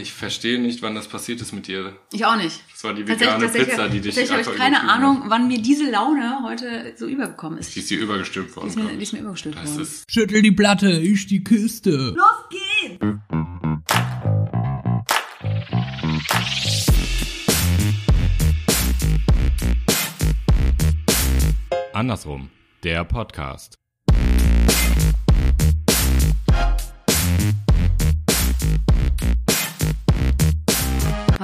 Ich verstehe nicht, wann das passiert ist mit dir. Ich auch nicht. Das war die vegane tatsächlich- Pizza, die dich Tatsächlich habe ich keine Ahnung, hat. wann mir diese Laune heute so übergekommen ist. Die ist dir übergestülpt worden. Die ist mir, die ich. ist mir übergestülpt Das worden. ist Schüttel die Platte, ich die Kiste. Los geht's! andersrum. Der Podcast.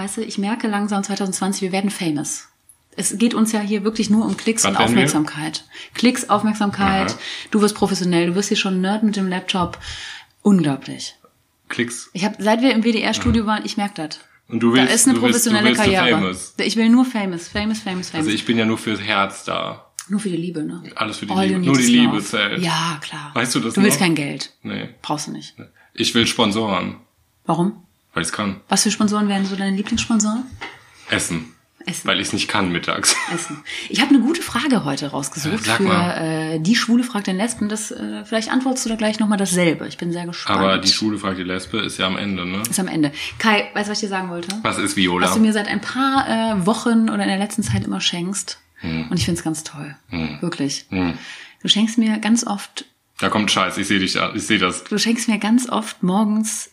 Weißt du, ich merke langsam 2020, wir werden famous. Es geht uns ja hier wirklich nur um Klicks Was und werden wir? Aufmerksamkeit. Klicks, Aufmerksamkeit. Aha. Du wirst professionell, du wirst hier schon Nerd mit dem Laptop. Unglaublich. Klicks. Ich habe, seit wir im WDR-Studio waren, ich merke das. Und du Da willst, ist eine professionelle willst Karriere. famous. Ich will nur famous, famous, famous, famous. Also ich bin ja nur fürs Herz da. nur für die Liebe, ne? Alles für die All Liebe. Nur die Liebe love. zählt. Ja, klar. Weißt du das Du willst noch? kein Geld. Nee. Brauchst du nicht. Ich will Sponsoren, Warum? Weil ich es kann. Was für Sponsoren wären so deine Lieblingssponsoren? Essen. Essen. Weil ich es nicht kann mittags. Essen. Ich habe eine gute Frage heute rausgesucht Sag für mal. äh, die Schwule fragt den Lesben. Das, äh, vielleicht antwortest du da gleich nochmal dasselbe. Ich bin sehr gespannt. Aber die Schule fragt die Lesbe ist ja am Ende, ne? ist am Ende. Kai, weißt du, was ich dir sagen wollte? Was ist Viola? Was du mir seit ein paar äh, Wochen oder in der letzten Zeit immer schenkst. Hm. Und ich find's ganz toll. Wirklich. Du schenkst mir ganz oft, Da kommt Scheiß, ich sehe dich, ich sehe das. du schenkst mir ganz oft morgens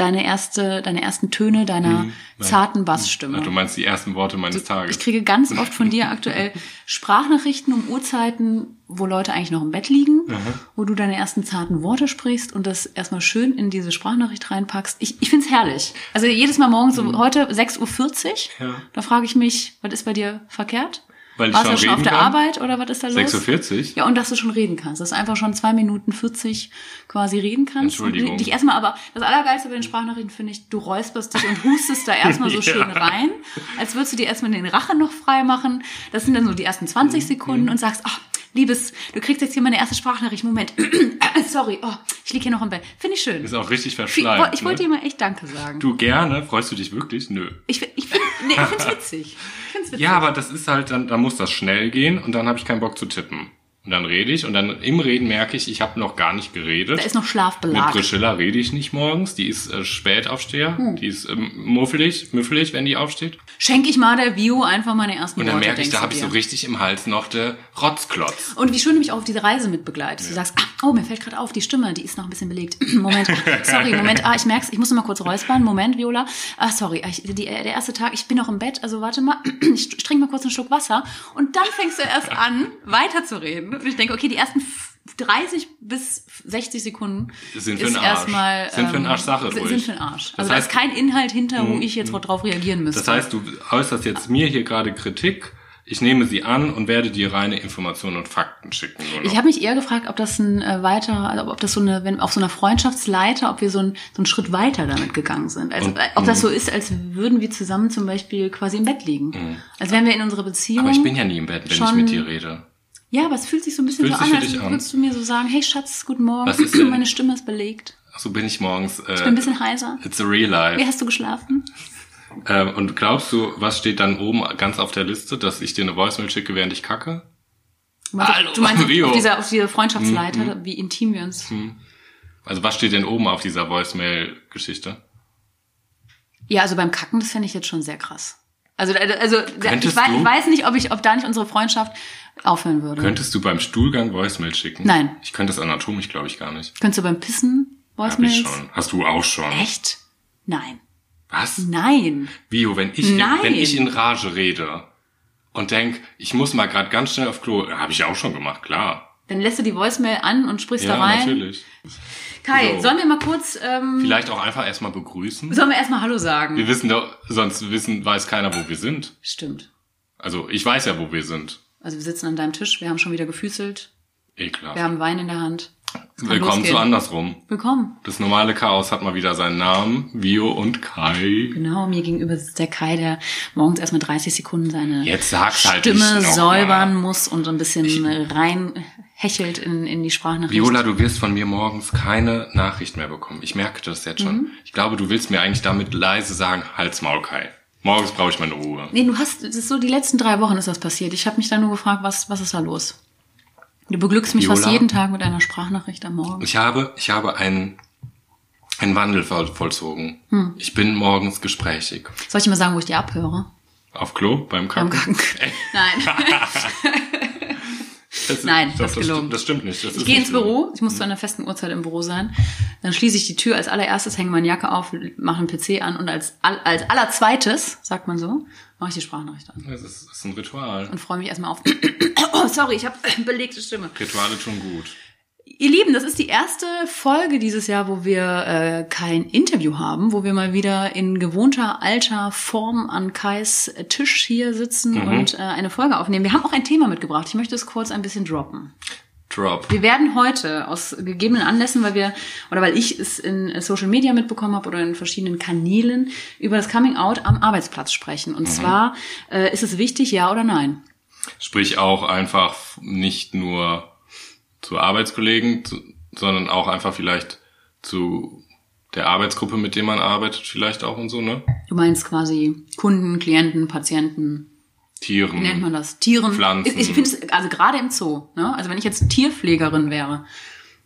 deine erste, deine ersten Töne deiner zarten Bassstimme. Ach, du meinst die ersten Worte meines Tages. Ich kriege ganz oft von dir aktuell Sprachnachrichten um Uhrzeiten, wo Leute eigentlich noch im Bett liegen, wo du deine ersten zarten Worte sprichst und das erstmal schön in diese Sprachnachricht reinpackst. Ich, ich find's herrlich. Also jedes Mal morgens, so heute 6.40 Uhr, Ja. da frage ich mich, was ist bei dir verkehrt? Weil ich Warst schon du schon auf der kann? Arbeit oder was ist da los? 6.40 Uhr? Ja, und dass du schon reden kannst. Dass du einfach schon zwei Minuten 40 quasi reden kannst. Entschuldigung. Und dich erstmal, aber das Allergeilste bei den Sprachnachrichten finde ich, du räusperst dich und hustest da erstmal so Ja. schön rein, als würdest du dir erstmal den Rachen noch frei machen. Das sind dann so die ersten Mhm. 20 Sekunden und sagst, ach, Liebes, du kriegst jetzt hier meine erste Sprachnachricht. Moment. Sorry, oh, ich liege hier noch im Bett. Finde ich schön. Ist auch richtig Viel- verschleimt. Ich wollte ne? dir mal echt Danke sagen. Du gerne? Freust du dich wirklich? Nö. Ich, ich finde nee, ich find's witzig. Ich find's witzig. Ja, aber das ist halt, dann, dann muss das schnell gehen und dann habe ich keinen Bock zu tippen. Und dann rede ich und dann im Reden merke ich, ich habe noch gar nicht geredet. da ist noch Mit Schlafbelag. Priscilla rede ich nicht morgens. Die ist äh, Spätaufsteher. Hm. Die ist ähm, muffelig, müffelig, wenn die aufsteht. Schenke ich mal der Vio einfach meine ersten Und dann Worte, merke ich, da habe ich so richtig im Hals noch der Rotzklotz. Und wie schön du mich auch auf diese Reise mitbegleitest. Du sagst, ah, oh, mir fällt gerade auf, die Stimme, die ist noch ein bisschen belegt. Moment, ah, sorry, Moment, ah, ich merk's, ich muss noch mal kurz räuspern. Moment, Viola. Ah, sorry, ich, die, der erste Tag, ich bin noch im Bett, also warte mal, ich trinke mal kurz einen Schluck Wasser. Und dann fängst du erst an, weiterzureden. Und ich denke, okay, die ersten 30 bis 60 Sekunden Sind für ist erstmal ähm, Sind für den Arsch Sache sind, sind für den Arsch. Also da heißt- ist kein Inhalt hinter, wo ich jetzt drauf reagieren müsste. Das heißt, du äußerst jetzt mir hier gerade Kritik. Ich nehme sie an und werde dir reine Informationen und Fakten schicken. Ich habe mich eher gefragt, ob das ein äh, weiter, also ob das so eine, wenn auf so einer Freundschaftsleiter, ob wir so, ein, so einen Schritt weiter damit gegangen sind. Also, Und- äh, ob das so ist, als würden wir zusammen zum Beispiel quasi im Bett liegen. Als wären wir in unserer Beziehung. aber ich bin ja nie im Bett, wenn ich mit dir rede. Ja, aber es fühlt sich so ein bisschen Fühlt so an, als an? würdest du mir so sagen, hey Schatz, guten Morgen, Was ist denn- meine Stimme ist belegt. So bin ich morgens. Äh, Ich bin ein bisschen heiser. It's a real life. Wie hast du geschlafen? Ähm, und glaubst du, was steht dann oben ganz auf der Liste, dass ich dir eine Voicemail schicke, während ich kacke? Du meinst, Hallo, du meinst Rio. auf dieser, auf dieser Freundschaftsleiter, Mhm. wie intim wir uns. Also was steht denn oben auf dieser Voicemail-Geschichte? Ja, also beim Kacken, das fände ich jetzt schon sehr krass. Also, also ich weiß, du- ich weiß nicht, ob ich, ob da nicht unsere Freundschaft aufhören würde. Könntest du beim Stuhlgang Voicemail schicken? Nein. Ich könnte das anatomisch, glaube ich, gar nicht. Könntest du beim Pissen Hab Voicemails? ich schon. Hast du auch schon. Echt? Nein. Was? Nein. Vio, wenn ich, Nein. wenn ich in Rage rede und denk, ich muss mal gerade ganz schnell auf Klo, habe ich auch schon gemacht, klar. Dann lässt du die Voicemail an und sprichst Ja, da rein. natürlich. Kai, So. sollen wir mal kurz, ähm, Vielleicht auch einfach erstmal begrüßen. sollen wir erstmal Hallo sagen? Wir wissen doch, sonst wissen, weiß keiner, wo wir sind. Stimmt. Also ich weiß ja, wo wir sind. Also wir sitzen an deinem Tisch, wir haben schon wieder gefüßelt, Ekelhaft. wir haben Wein in der Hand. Willkommen losgehen. zu andersrum. Willkommen. Das normale Chaos hat mal wieder seinen Namen. Vio und Kai. Genau, mir gegenüber sitzt der Kai, der morgens erstmal 30 Sekunden seine Jetzt sag's halt Stimme säubern mal. muss und ein bisschen rein hechelt in, in die Sprachnachricht. Viola, du wirst von mir morgens keine Nachricht mehr bekommen. Ich merke das jetzt schon. Mhm. Ich glaube, du willst mir eigentlich damit leise sagen, Hals Maul Kai. Morgens brauche ich meine Ruhe. Nee, du hast, das ist so, die letzten drei Wochen ist das passiert. Ich habe mich da nur gefragt, was, was ist da los? Du beglückst mich Viola? fast jeden Tag mit einer Sprachnachricht am Morgen. Ich habe, ich habe ein, Ein Wandel voll, vollzogen. Hm. Ich bin morgens gesprächig. Soll ich dir mal sagen, wo ich die abhöre? Auf Klo, beim Kacken. Am Kacken. Nein. Das Nein, doch, das ist gelogen. stimmt- Das stimmt nicht. Das Ich gehe nicht ins. Büro, ich muss zu einer festen Uhrzeit im Büro sein. Dann schließe ich die Tür als allererstes, hänge meine Jacke auf, mache einen PC an und als, als allerzweites, sagt man so, mache ich die Sprachnachricht an. Das ist, das ist ein Ritual. Und freue mich erstmal auf. Oh, sorry, ich habe belegte Stimme. Rituale tun gut. Ihr Lieben, das ist die erste Folge dieses Jahr, wo wir äh, kein Interview haben, wo wir mal wieder in gewohnter alter Form an Kais Tisch hier sitzen und äh, eine Folge aufnehmen. Wir haben auch ein Thema mitgebracht. Ich möchte es kurz ein bisschen droppen. Drop. Wir werden heute aus gegebenen Anlässen, weil wir oder weil ich es in Social Media mitbekommen habe oder in verschiedenen Kanälen über das Coming Out am Arbeitsplatz sprechen. Und zwar äh, ist es wichtig, ja oder nein? Sprich auch einfach nicht nur zu Arbeitskollegen, zu, sondern auch einfach vielleicht zu der Arbeitsgruppe, mit der man arbeitet, vielleicht auch und so, ne? Du meinst quasi Kunden, Klienten, Patienten, Tieren. wie nennt man das? Tieren. Pflanzen. Ich, ich finde es, also gerade im Zoo, ne? Also wenn ich jetzt Tierpflegerin wäre,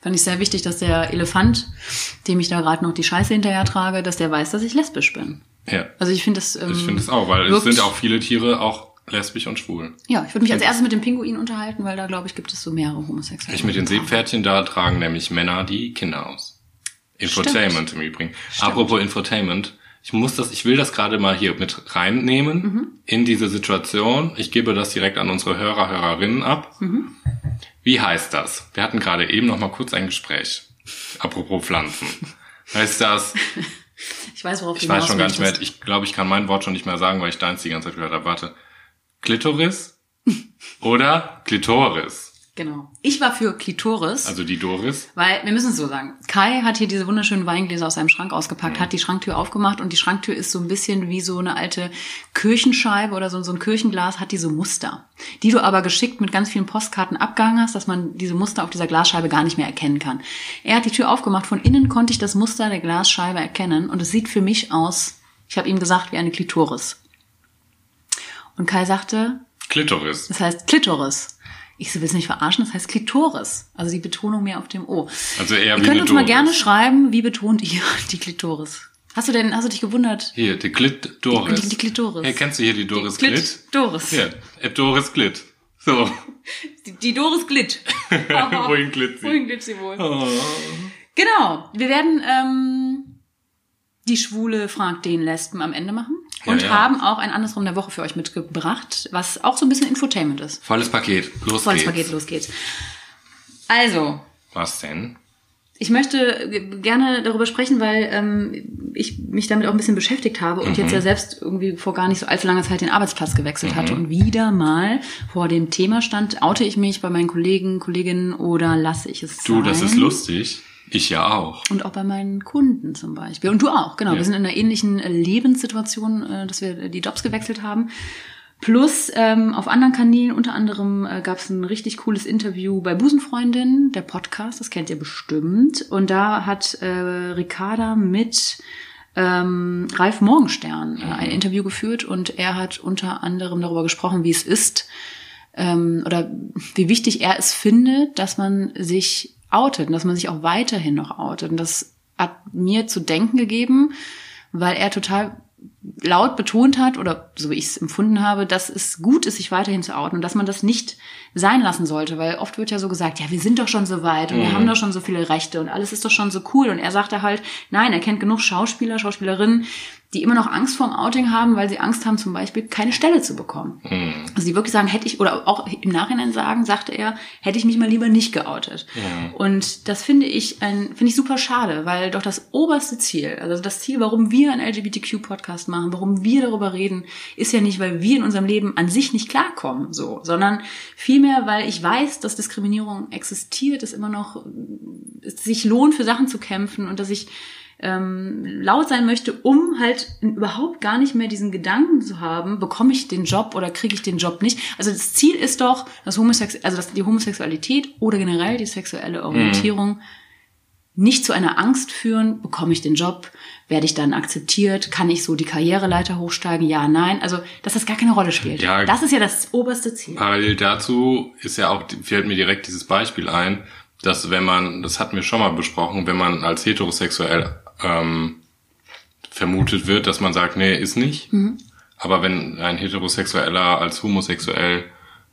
fand ich sehr wichtig, dass der Elefant, dem ich da gerade noch die Scheiße hinterher trage, dass der weiß, dass ich lesbisch bin. Ja. Also ich finde das. Ähm, Ich finde es auch, weil es sind auch viele Tiere auch lesbisch und schwul. Ja, ich würde mich als erstes mit dem Pinguin unterhalten, weil da glaube ich gibt es so mehrere Homosexuelle. Ich mit den Seepferdchen, da tragen nämlich Männer die Kinder aus. Infotainment im Übrigen. Apropos Infotainment, ich muss das, ich will das gerade mal hier mit reinnehmen Mhm. in diese Situation. Ich gebe das direkt an unsere Hörer, Hörerinnen ab. Mhm. Wie heißt das? Wir hatten gerade eben noch mal kurz ein Gespräch. Apropos Pflanzen. Heißt das, Ich weiß, worauf ich du weiß schon gar nicht mehr, ich glaube, ich kann mein Wort schon nicht mehr sagen, weil ich deins die ganze Zeit gehört habe. Warte. Klitoris oder Klitoris? Genau. Ich war für Klitoris. Also die Doris. Weil, wir müssen es so sagen, Kai hat hier diese wunderschönen Weingläser aus seinem Schrank ausgepackt, hat die Schranktür aufgemacht und die Schranktür ist so ein bisschen wie so eine alte Kirchenscheibe oder so, so ein Kirchenglas, hat diese Muster, die du aber geschickt mit ganz vielen Postkarten abgehangen hast, dass man diese Muster auf dieser Glasscheibe gar nicht mehr erkennen kann. Er hat die Tür aufgemacht, von innen konnte ich das Muster der Glasscheibe erkennen und es sieht für mich aus, ich habe ihm gesagt, wie eine Klitoris. Und Kai sagte, Klitoris. das heißt Klitoris. Ich willst du nicht verarschen? Das heißt Klitoris. Also die Betonung mehr auf dem O. Also eher Ihr wie könnt eine uns mal Doris. gerne schreiben, wie betont ihr die Klitoris? Hast du denn, hast du dich gewundert? Hier, die Klit Doris. Die- die Klitoris. Hey, kennst du hier die Doris Klit? Glit. Doris. Hier, App Doris Klit. So, Die, die Doris Glitt. wohin Klit sie? Wohin glitt sie wohl? Oh. Genau. Wir werden ähm, die schwule Frag den Lesben am Ende machen. Ja, Und ja. haben auch ein andersrum der Woche für euch mitgebracht, was auch so ein bisschen Infotainment ist. Volles Paket. Los Volles geht's. Paket, los geht's. Also, Was denn? Ich möchte gerne darüber sprechen, weil ähm, ich mich damit auch ein bisschen beschäftigt habe und jetzt ja selbst irgendwie vor gar nicht so allzu langer Zeit den Arbeitsplatz gewechselt hatte und wieder mal vor dem Thema stand, oute ich mich bei meinen Kollegen, Kolleginnen oder lasse ich es Du, sein? das ist lustig. Ich ja auch. Und auch bei meinen Kunden zum Beispiel. Und du auch, genau. Ja. Wir sind in einer ähnlichen äh, Lebenssituation, äh, dass wir die Jobs gewechselt haben. Plus ähm, auf anderen Kanälen, unter anderem äh, gab es ein richtig cooles Interview bei Busenfreundin, der Podcast, das kennt ihr bestimmt. Und da hat äh, Ricarda mit ähm, Ralf Morgenstern äh, ein Interview geführt und er hat unter anderem darüber gesprochen, wie es ist ähm, oder wie wichtig er es findet, dass man sich outet und dass man sich auch weiterhin noch outet. Und das hat mir zu denken gegeben, weil er total laut betont hat, oder so wie ich es empfunden habe, dass es gut ist, sich weiterhin zu outen und dass man das nicht sein lassen sollte, weil oft wird ja so gesagt, ja, wir sind doch schon so weit und wir haben doch schon so viele Rechte und alles ist doch schon so cool. Und er sagte halt, nein, er kennt genug Schauspieler, Schauspielerinnen, die immer noch Angst vorm Outing haben, weil sie Angst haben, zum Beispiel keine Stelle zu bekommen. Also die wirklich sagen, hätte ich, oder auch im Nachhinein sagen, sagte er, hätte ich mich mal lieber nicht geoutet. Und das finde ich ein, finde ich super schade, weil doch das oberste Ziel, also das Ziel, warum wir einen LGBTQ-Podcast machen, warum wir darüber reden, ist ja nicht, weil wir in unserem Leben an sich nicht klarkommen, so, sondern vielmehr, weil ich weiß, dass Diskriminierung existiert, es immer noch es sich lohnt, für Sachen zu kämpfen und dass ich ähm, laut sein möchte, um halt überhaupt gar nicht mehr diesen Gedanken zu haben, bekomme ich den Job oder kriege ich den Job nicht. Also das Ziel ist doch, dass, Homosex also dass die Homosexualität oder generell die sexuelle Orientierung nicht zu einer Angst führen, bekomme ich den Job, werde ich dann akzeptiert, kann ich so die Karriereleiter hochsteigen, ja, nein. Also, dass das gar keine Rolle spielt. Ja. das ist ja das oberste Ziel. Parallel dazu ist ja auch, fällt mir direkt dieses Beispiel ein, dass wenn man, das hatten wir schon mal besprochen, wenn man als heterosexuell ähm, vermutet wird, dass man sagt, nee, ist nicht. Mhm. Aber wenn ein Heterosexueller als homosexuell,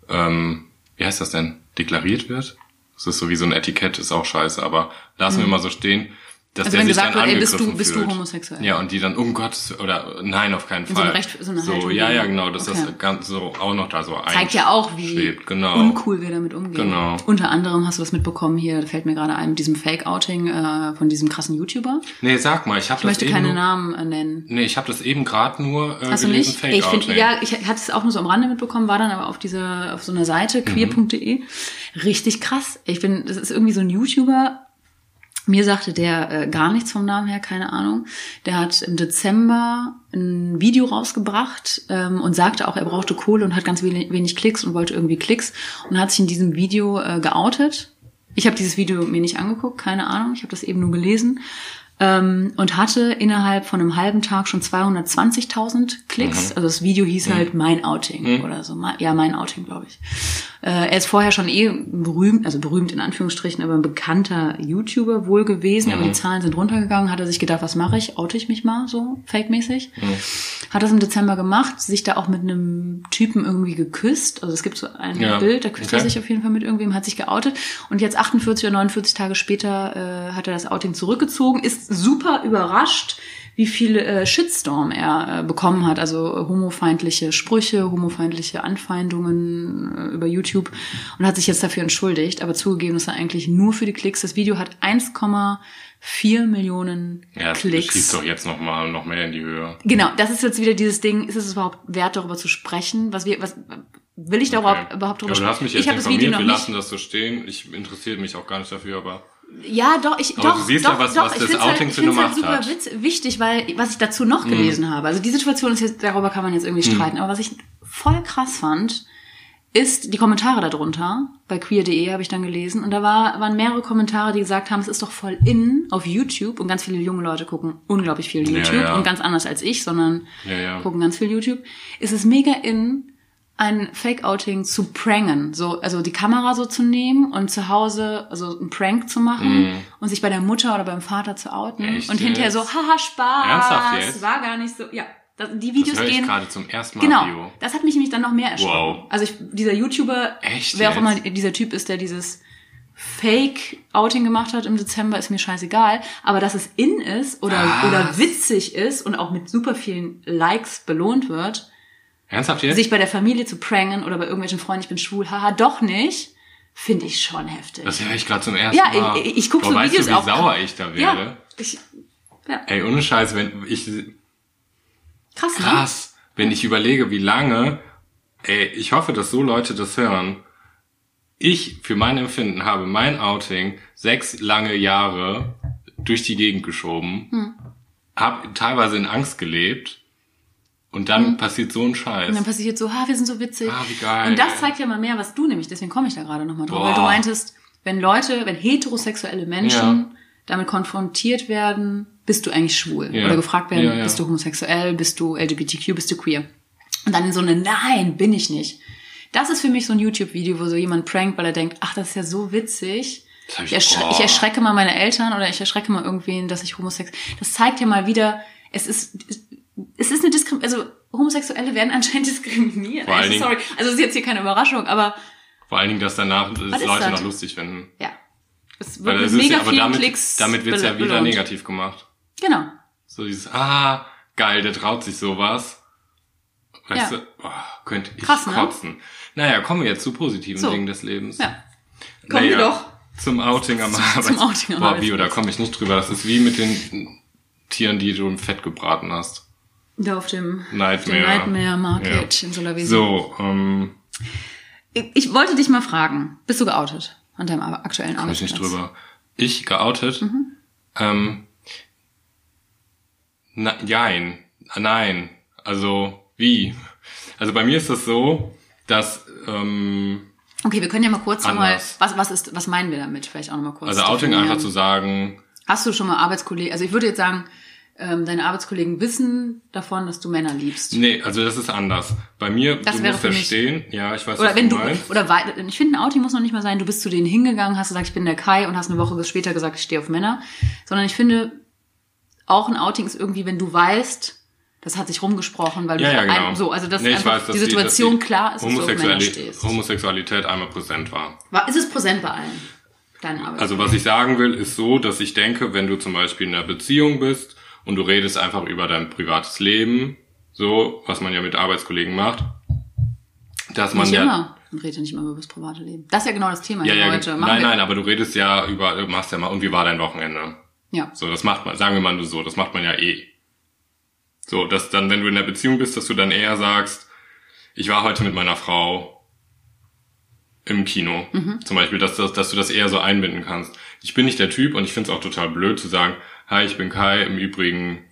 ähm, wie heißt das denn, deklariert wird? Das ist so wie so ein Etikett, ist auch scheiße, aber lassen wir mal so stehen. Dass Also der wenn sich gesagt dann wird, ey, bist du- bist du homosexuell? Ja, und die dann, um Gottes, oder nein, auf keinen so Fall. eine Recht- so eine Haltung ja, ja, genau, dass okay. das ganz so auch noch da so Zeigt ja auch, wie einschwebt. genau. uncool wir damit umgehen. Genau. Unter anderem hast du das mitbekommen hier, da fällt mir gerade ein, mit diesem Fake-Outing äh, von diesem krassen YouTuber. Nee, sag mal, ich habe Ich das möchte eben keine nur, Namen äh, nennen. Nee, ich habe das eben gerade nur äh, Hast du gelesen, nicht? Fake ich finde, Outing. ja, ich hatte es auch nur so am Rande mitbekommen, war dann aber auf dieser, auf so einer Seite, queer.de. Richtig krass. Ich bin, das ist irgendwie so ein YouTuber. Mir sagte der äh, gar nichts vom Namen her, keine Ahnung. Der hat im Dezember ein Video rausgebracht ähm, und sagte auch, er brauchte Kohle und hat ganz wenig, Klicks und wollte irgendwie Klicks und hat sich in diesem Video äh, geoutet. Ich habe dieses Video mir nicht angeguckt, keine Ahnung. Ich habe das eben nur gelesen ähm, und hatte innerhalb von einem halben Tag schon 220.000 Klicks. Also das Video hieß halt mein Outing oder so. Ja, mein Outing, glaube ich. Äh, er ist vorher schon eh berühmt, also berühmt in Anführungsstrichen, aber ein bekannter YouTuber wohl gewesen. Aber die Zahlen sind runtergegangen. Hat er sich gedacht, was mache ich? Oute ich mich mal so fake-mäßig? Hat das im Dezember gemacht, sich da auch mit einem Typen irgendwie geküsst. Also es gibt so ein Ja, Bild, da küsst er okay. sich auf jeden Fall mit irgendwem, hat sich geoutet. Und jetzt 48 oder 49 Tage später äh, hat er das Outing zurückgezogen, ist super überrascht, wie viel äh, Shitstorm er äh, bekommen hat. Also äh, homofeindliche Sprüche, homofeindliche Anfeindungen äh, über YouTube und hat sich jetzt dafür entschuldigt, aber zugegeben, dass er eigentlich nur für die Klicks. Das Video hat 1,4 Millionen ja, das Klicks. schießt doch jetzt noch mal noch mehr in die Höhe. Genau, das ist jetzt wieder dieses Ding, ist es überhaupt wert, darüber zu sprechen? Was wir, was will ich da überhaupt, Okay. überhaupt drüber ja, du hast mich jetzt ich habe das Video noch wir lassen das so stehen. Ich interessiert mich auch gar nicht dafür, aber Ja, doch, ich, Aber doch, du siehst doch, ja, was- doch, was das Outing halt, ich für find's eine halt super hat. witz, wichtig, weil, was ich dazu noch Mhm. gelesen habe, also die Situation ist jetzt, darüber kann man jetzt irgendwie streiten, aber was ich voll krass fand, ist die Kommentare darunter, bei queer.de habe ich dann gelesen, und da war, waren mehrere Kommentare, die gesagt haben, es ist doch voll in auf YouTube, und ganz viele junge Leute gucken unglaublich viel Ja, YouTube, ja. und ganz anders als ich, sondern Ja, ja. gucken ganz viel YouTube. Es ist mega in, ein Fake-Outing zu prangen, so, also die Kamera so zu nehmen und zu Hause, also einen Prank zu machen und sich bei der Mutter oder beim Vater zu outen. Echt und hinterher so, haha, Spaß, Ernsthaft jetzt? war gar nicht so, ja, das, die das Videos höre ich gehen, gerade zum ersten Mal genau, Bio. das hat mich nämlich dann noch mehr erschrocken. Wow. Also ich, dieser YouTuber, Echt wer auch jetzt? immer dieser Typ ist, der dieses Fake-Outing gemacht hat im Dezember, ist mir scheißegal. Aber dass es in ist oder, oder witzig ist und auch mit super vielen Likes belohnt wird, Ernsthaft jetzt? sich bei der Familie zu prangen oder bei irgendwelchen Freunden, ich bin schwul, haha, doch nicht, finde ich schon heftig. das höre ich gerade zum ersten Ja, ich- Mal. ich- ich guck Boah, so weißt Videos du, wie auch- sauer ich da wäre? ja, ich, ja, Ey, ohne Scheiß, wenn ich krass, ne? krass, wenn ich überlege, wie lange, ey, ich hoffe, dass so Leute das hören. Ich, für mein Empfinden, habe mein Outing sechs lange Jahre durch die Gegend geschoben, Hm. habe teilweise in Angst gelebt und dann passiert so ein Scheiß. Hm. Und dann passiert so, ha, wir sind so witzig. Ah, wie geil. Und das zeigt ja mal mehr, was du nämlich, deswegen komme ich da gerade nochmal drauf, weil du Boah. meintest, wenn Leute, wenn heterosexuelle Menschen Ja. Damit konfrontiert werden, bist du eigentlich schwul? Ja. Oder gefragt werden, ja. bist du homosexuell, bist du LGBTQ, bist du queer? Und dann in so eine, nein, bin ich nicht. Das ist für mich so ein YouTube-Video, wo so jemand prankt, weil er denkt, ach, das ist ja so witzig. Ich, erschre boah. ich erschrecke mal meine Eltern oder ich erschrecke mal irgendwen, dass ich homosexuell. Das zeigt ja mal wieder, es ist, es ist eine Diskriminierung, also Homosexuelle werden anscheinend diskriminiert. Vor allen Also, Dingen- sorry, also es ist jetzt hier keine Überraschung, aber Vor allen Dingen, dass danach das Leute das? noch lustig finden. ja. Es wird das mit mega ja, vielen damit, Klicks damit wird's ja wieder negativ gemacht. Genau. So dieses, ah, geil, der traut sich sowas. Weißt Ja. du, oh, könnte ich Krass, ne? kotzen. Naja, kommen wir jetzt zu positiven So. Dingen des Lebens. Ja. Kommen wir doch. Zum Outing am Arbeitsplatz. Outing am Boah, Bio, da Arbeitsplatz. komme ich nicht drüber. Das ist wie mit den Tieren, die du im Fett gebraten hast. Da auf dem Nightmare. dem Nightmare Market Ja. in Sulawesi. So, ähm, Ich, ich wollte dich mal fragen, bist du geoutet an deinem aktuellen komme ich Arbeitsplatz? nicht drüber. Ich geoutet? Mhm. Ähm, na, jein. Nein. Also, wie? Also bei mir ist das so, dass, ähm, Okay, wir können ja mal kurz nochmal, was, was ist, was meinen wir damit? Vielleicht auch nochmal kurz. also Outing definieren. einfach zu sagen, Hast du schon mal Arbeitskollegen, also ich würde jetzt sagen, ähm, deine Arbeitskollegen wissen davon, dass du Männer liebst. nee, also das ist anders. Bei mir, Das du wäre musst verstehen, ja, ich weiß, Oder was wenn du meinst. oder ich finde, ein Outing muss noch nicht mal sein, du bist zu denen hingegangen, hast gesagt, ich bin der Kai und hast eine Woche später gesagt, ich stehe auf Männer. Sondern ich finde, auch ein Outing ist irgendwie, wenn du weißt, das hat sich rumgesprochen, weil du Ja, ja, ein- genau. so, also dass Nee, einfach weiß, dass die die- Situation dass die klar ist, dass du. Homosexualität einmal präsent war. War, ist es präsent bei allen deinen Arbeitskollegen? Also was ich sagen will, ist so, dass ich denke, wenn du zum Beispiel in einer Beziehung bist und du redest einfach über dein privates Leben, so, was man ja mit Arbeitskollegen macht, dass man nicht ja... immer. Man redet ja nicht immer über das private Leben. Das ist ja genau das Thema Ja, ja, heute. Machen nein, nein, aber du redest ja über, du machst ja mal, und wie war dein Wochenende? Ja. So, das macht man, sagen wir mal nur so, das macht man ja eh. So, dass dann, wenn du in der Beziehung bist, dass du dann eher sagst, ich war heute mit meiner Frau im Kino. Mhm. Zum Beispiel, dass, dass, dass du das eher so einbinden kannst. Ich bin nicht der Typ und ich finde es auch total blöd zu sagen, hi, ich bin Kai, im Übrigen,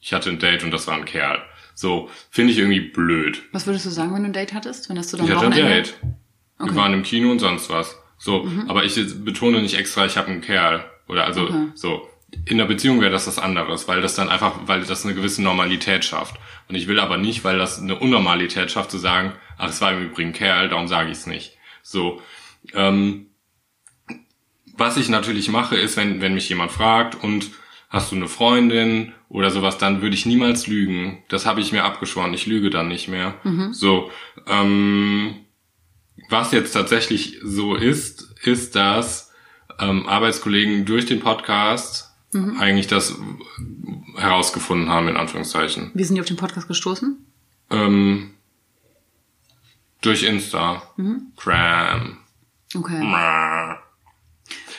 ich hatte ein Date und das war ein Kerl. So, finde ich irgendwie blöd. Was würdest du sagen, wenn du ein Date hattest? Wenn das zu deinem Ich hatte ein? Date. Wir waren im Kino und sonst was. So, Mhm. aber ich betone nicht extra, ich habe einen Kerl. Oder also Okay. so. In der Beziehung wäre das was anderes, weil das dann einfach, weil das eine gewisse Normalität schafft. Und ich will aber nicht, weil das eine Unnormalität schafft, zu sagen, ach, es war im Übrigen ein Kerl, darum sage ich es nicht. So. Ähm, was ich natürlich mache, ist, wenn, wenn mich jemand fragt und hast du eine Freundin oder sowas, dann würde ich niemals lügen. Das habe ich mir abgeschworen. Ich lüge dann nicht mehr. So. Ähm, was jetzt tatsächlich so ist, ist, dass ähm, Arbeitskollegen durch den Podcast eigentlich das herausgefunden haben, in Anführungszeichen. Wie sind die auf den Podcast gestoßen? Ähm, durch Insta. Mhm. Cram. Okay.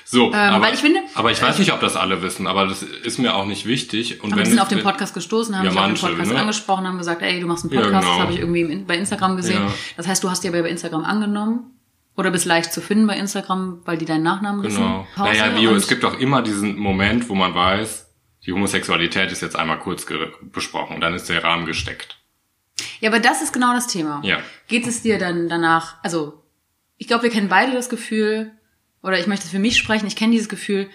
So, aber, Ähm, weil ich finde- aber ich weiß nicht, ob das alle wissen, aber das ist mir auch nicht wichtig. Und Aber wenn die sind auf den Podcast gestoßen, haben Ja, sich auf den manche, Podcast ne? angesprochen, haben gesagt, ey, du machst einen Ja, Podcast, genau. das habe ich irgendwie bei Instagram gesehen. Ja. Das heißt, du hast dir bei Instagram angenommen oder bist leicht zu finden bei Instagram, weil die deinen Nachnamen wissen. Genau. Naja, Bio, es gibt auch immer diesen Moment, wo man weiß, die Homosexualität ist jetzt einmal kurz besprochen und dann ist der Rahmen gesteckt. Ja, aber das ist genau das Thema. Ja. Geht es dir dann danach, also ich glaube, wir kennen beide das Gefühl, oder ich möchte für mich sprechen, ich kenne dieses Gefühl,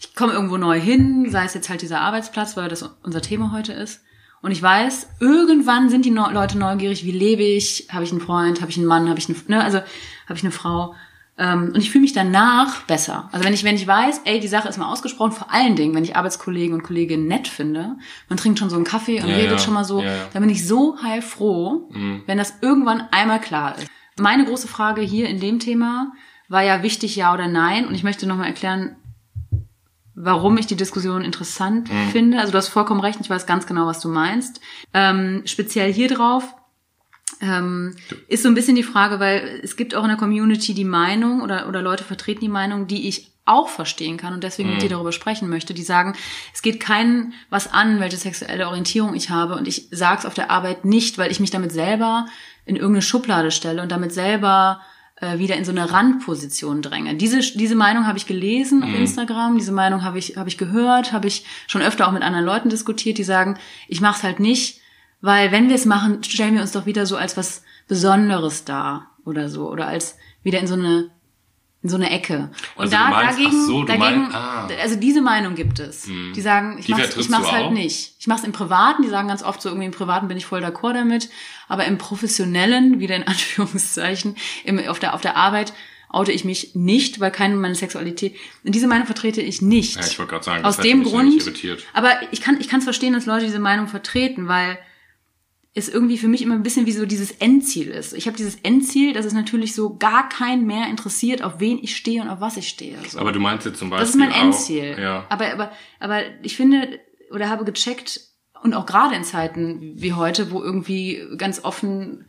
ich komme irgendwo neu hin, sei es jetzt halt dieser Arbeitsplatz, weil das unser Thema heute ist. Und ich weiß, irgendwann sind die Neu- Leute neugierig, wie lebe ich, habe ich einen Freund, habe ich einen Mann, habe ich eine, ne, also habe ich eine Frau. Ähm, und ich fühle mich danach besser. Also wenn ich, wenn ich weiß, ey, die Sache ist mal ausgesprochen, vor allen Dingen, wenn ich Arbeitskollegen und Kolleginnen nett finde, man trinkt schon so einen Kaffee und Ja, redet ja. schon mal so, Ja, Mhm. dann bin ich so heilfroh, wenn das irgendwann einmal klar ist. Meine große Frage hier in dem Thema war ja wichtig, ja oder nein. Und ich möchte nochmal erklären, warum ich die Diskussion interessant Mhm. finde. Also du hast vollkommen recht, ich weiß ganz genau, was du meinst. Ähm, speziell hier drauf ähm, ist so ein bisschen die Frage, weil es gibt auch in der Community die Meinung oder, oder Leute vertreten die Meinung, die ich auch verstehen kann und deswegen Mhm. mit dir darüber sprechen möchte, die sagen, es geht keinen was an, welche sexuelle Orientierung ich habe und ich sag's auf der Arbeit nicht, weil ich mich damit selber in irgendeine Schublade stelle und damit selber äh, wieder in so eine Randposition dränge. Diese, diese Meinung habe ich gelesen auf Instagram, diese Meinung habe ich, habe ich gehört, habe ich schon öfter auch mit anderen Leuten diskutiert, die sagen, ich mache es halt nicht, weil wenn wir es machen, stellen wir uns doch wieder so als was Besonderes dar oder so oder als wieder in so eine in so eine Ecke. Und Also da meinst- dagegen, so, dagegen, meinst- ah. also diese Meinung gibt es. Die sagen, ich Die mach's, ich mach's halt nicht. Ich mach's im Privaten, die sagen ganz oft so irgendwie im Privaten bin ich voll d'accord damit, aber im Professionellen, wieder in Anführungszeichen, im, auf der auf der Arbeit oute ich mich nicht, weil keine meine Sexualität. Und diese Meinung vertrete ich nicht. Ja, ich wollte gerade sagen, Aus dem Grund. Aber ich kann ich kann es verstehen, dass Leute diese Meinung vertreten, weil es irgendwie für mich immer ein bisschen wie so dieses Endziel ist. Ich habe dieses Endziel, dass es natürlich so gar keinen mehr interessiert, auf wen ich stehe und auf was ich stehe. So. Aber du meinst jetzt zum Beispiel Das ist mein auch, Endziel. Ja. Aber, aber, aber ich finde oder habe gecheckt, und auch gerade in Zeiten wie heute, wo irgendwie ganz offen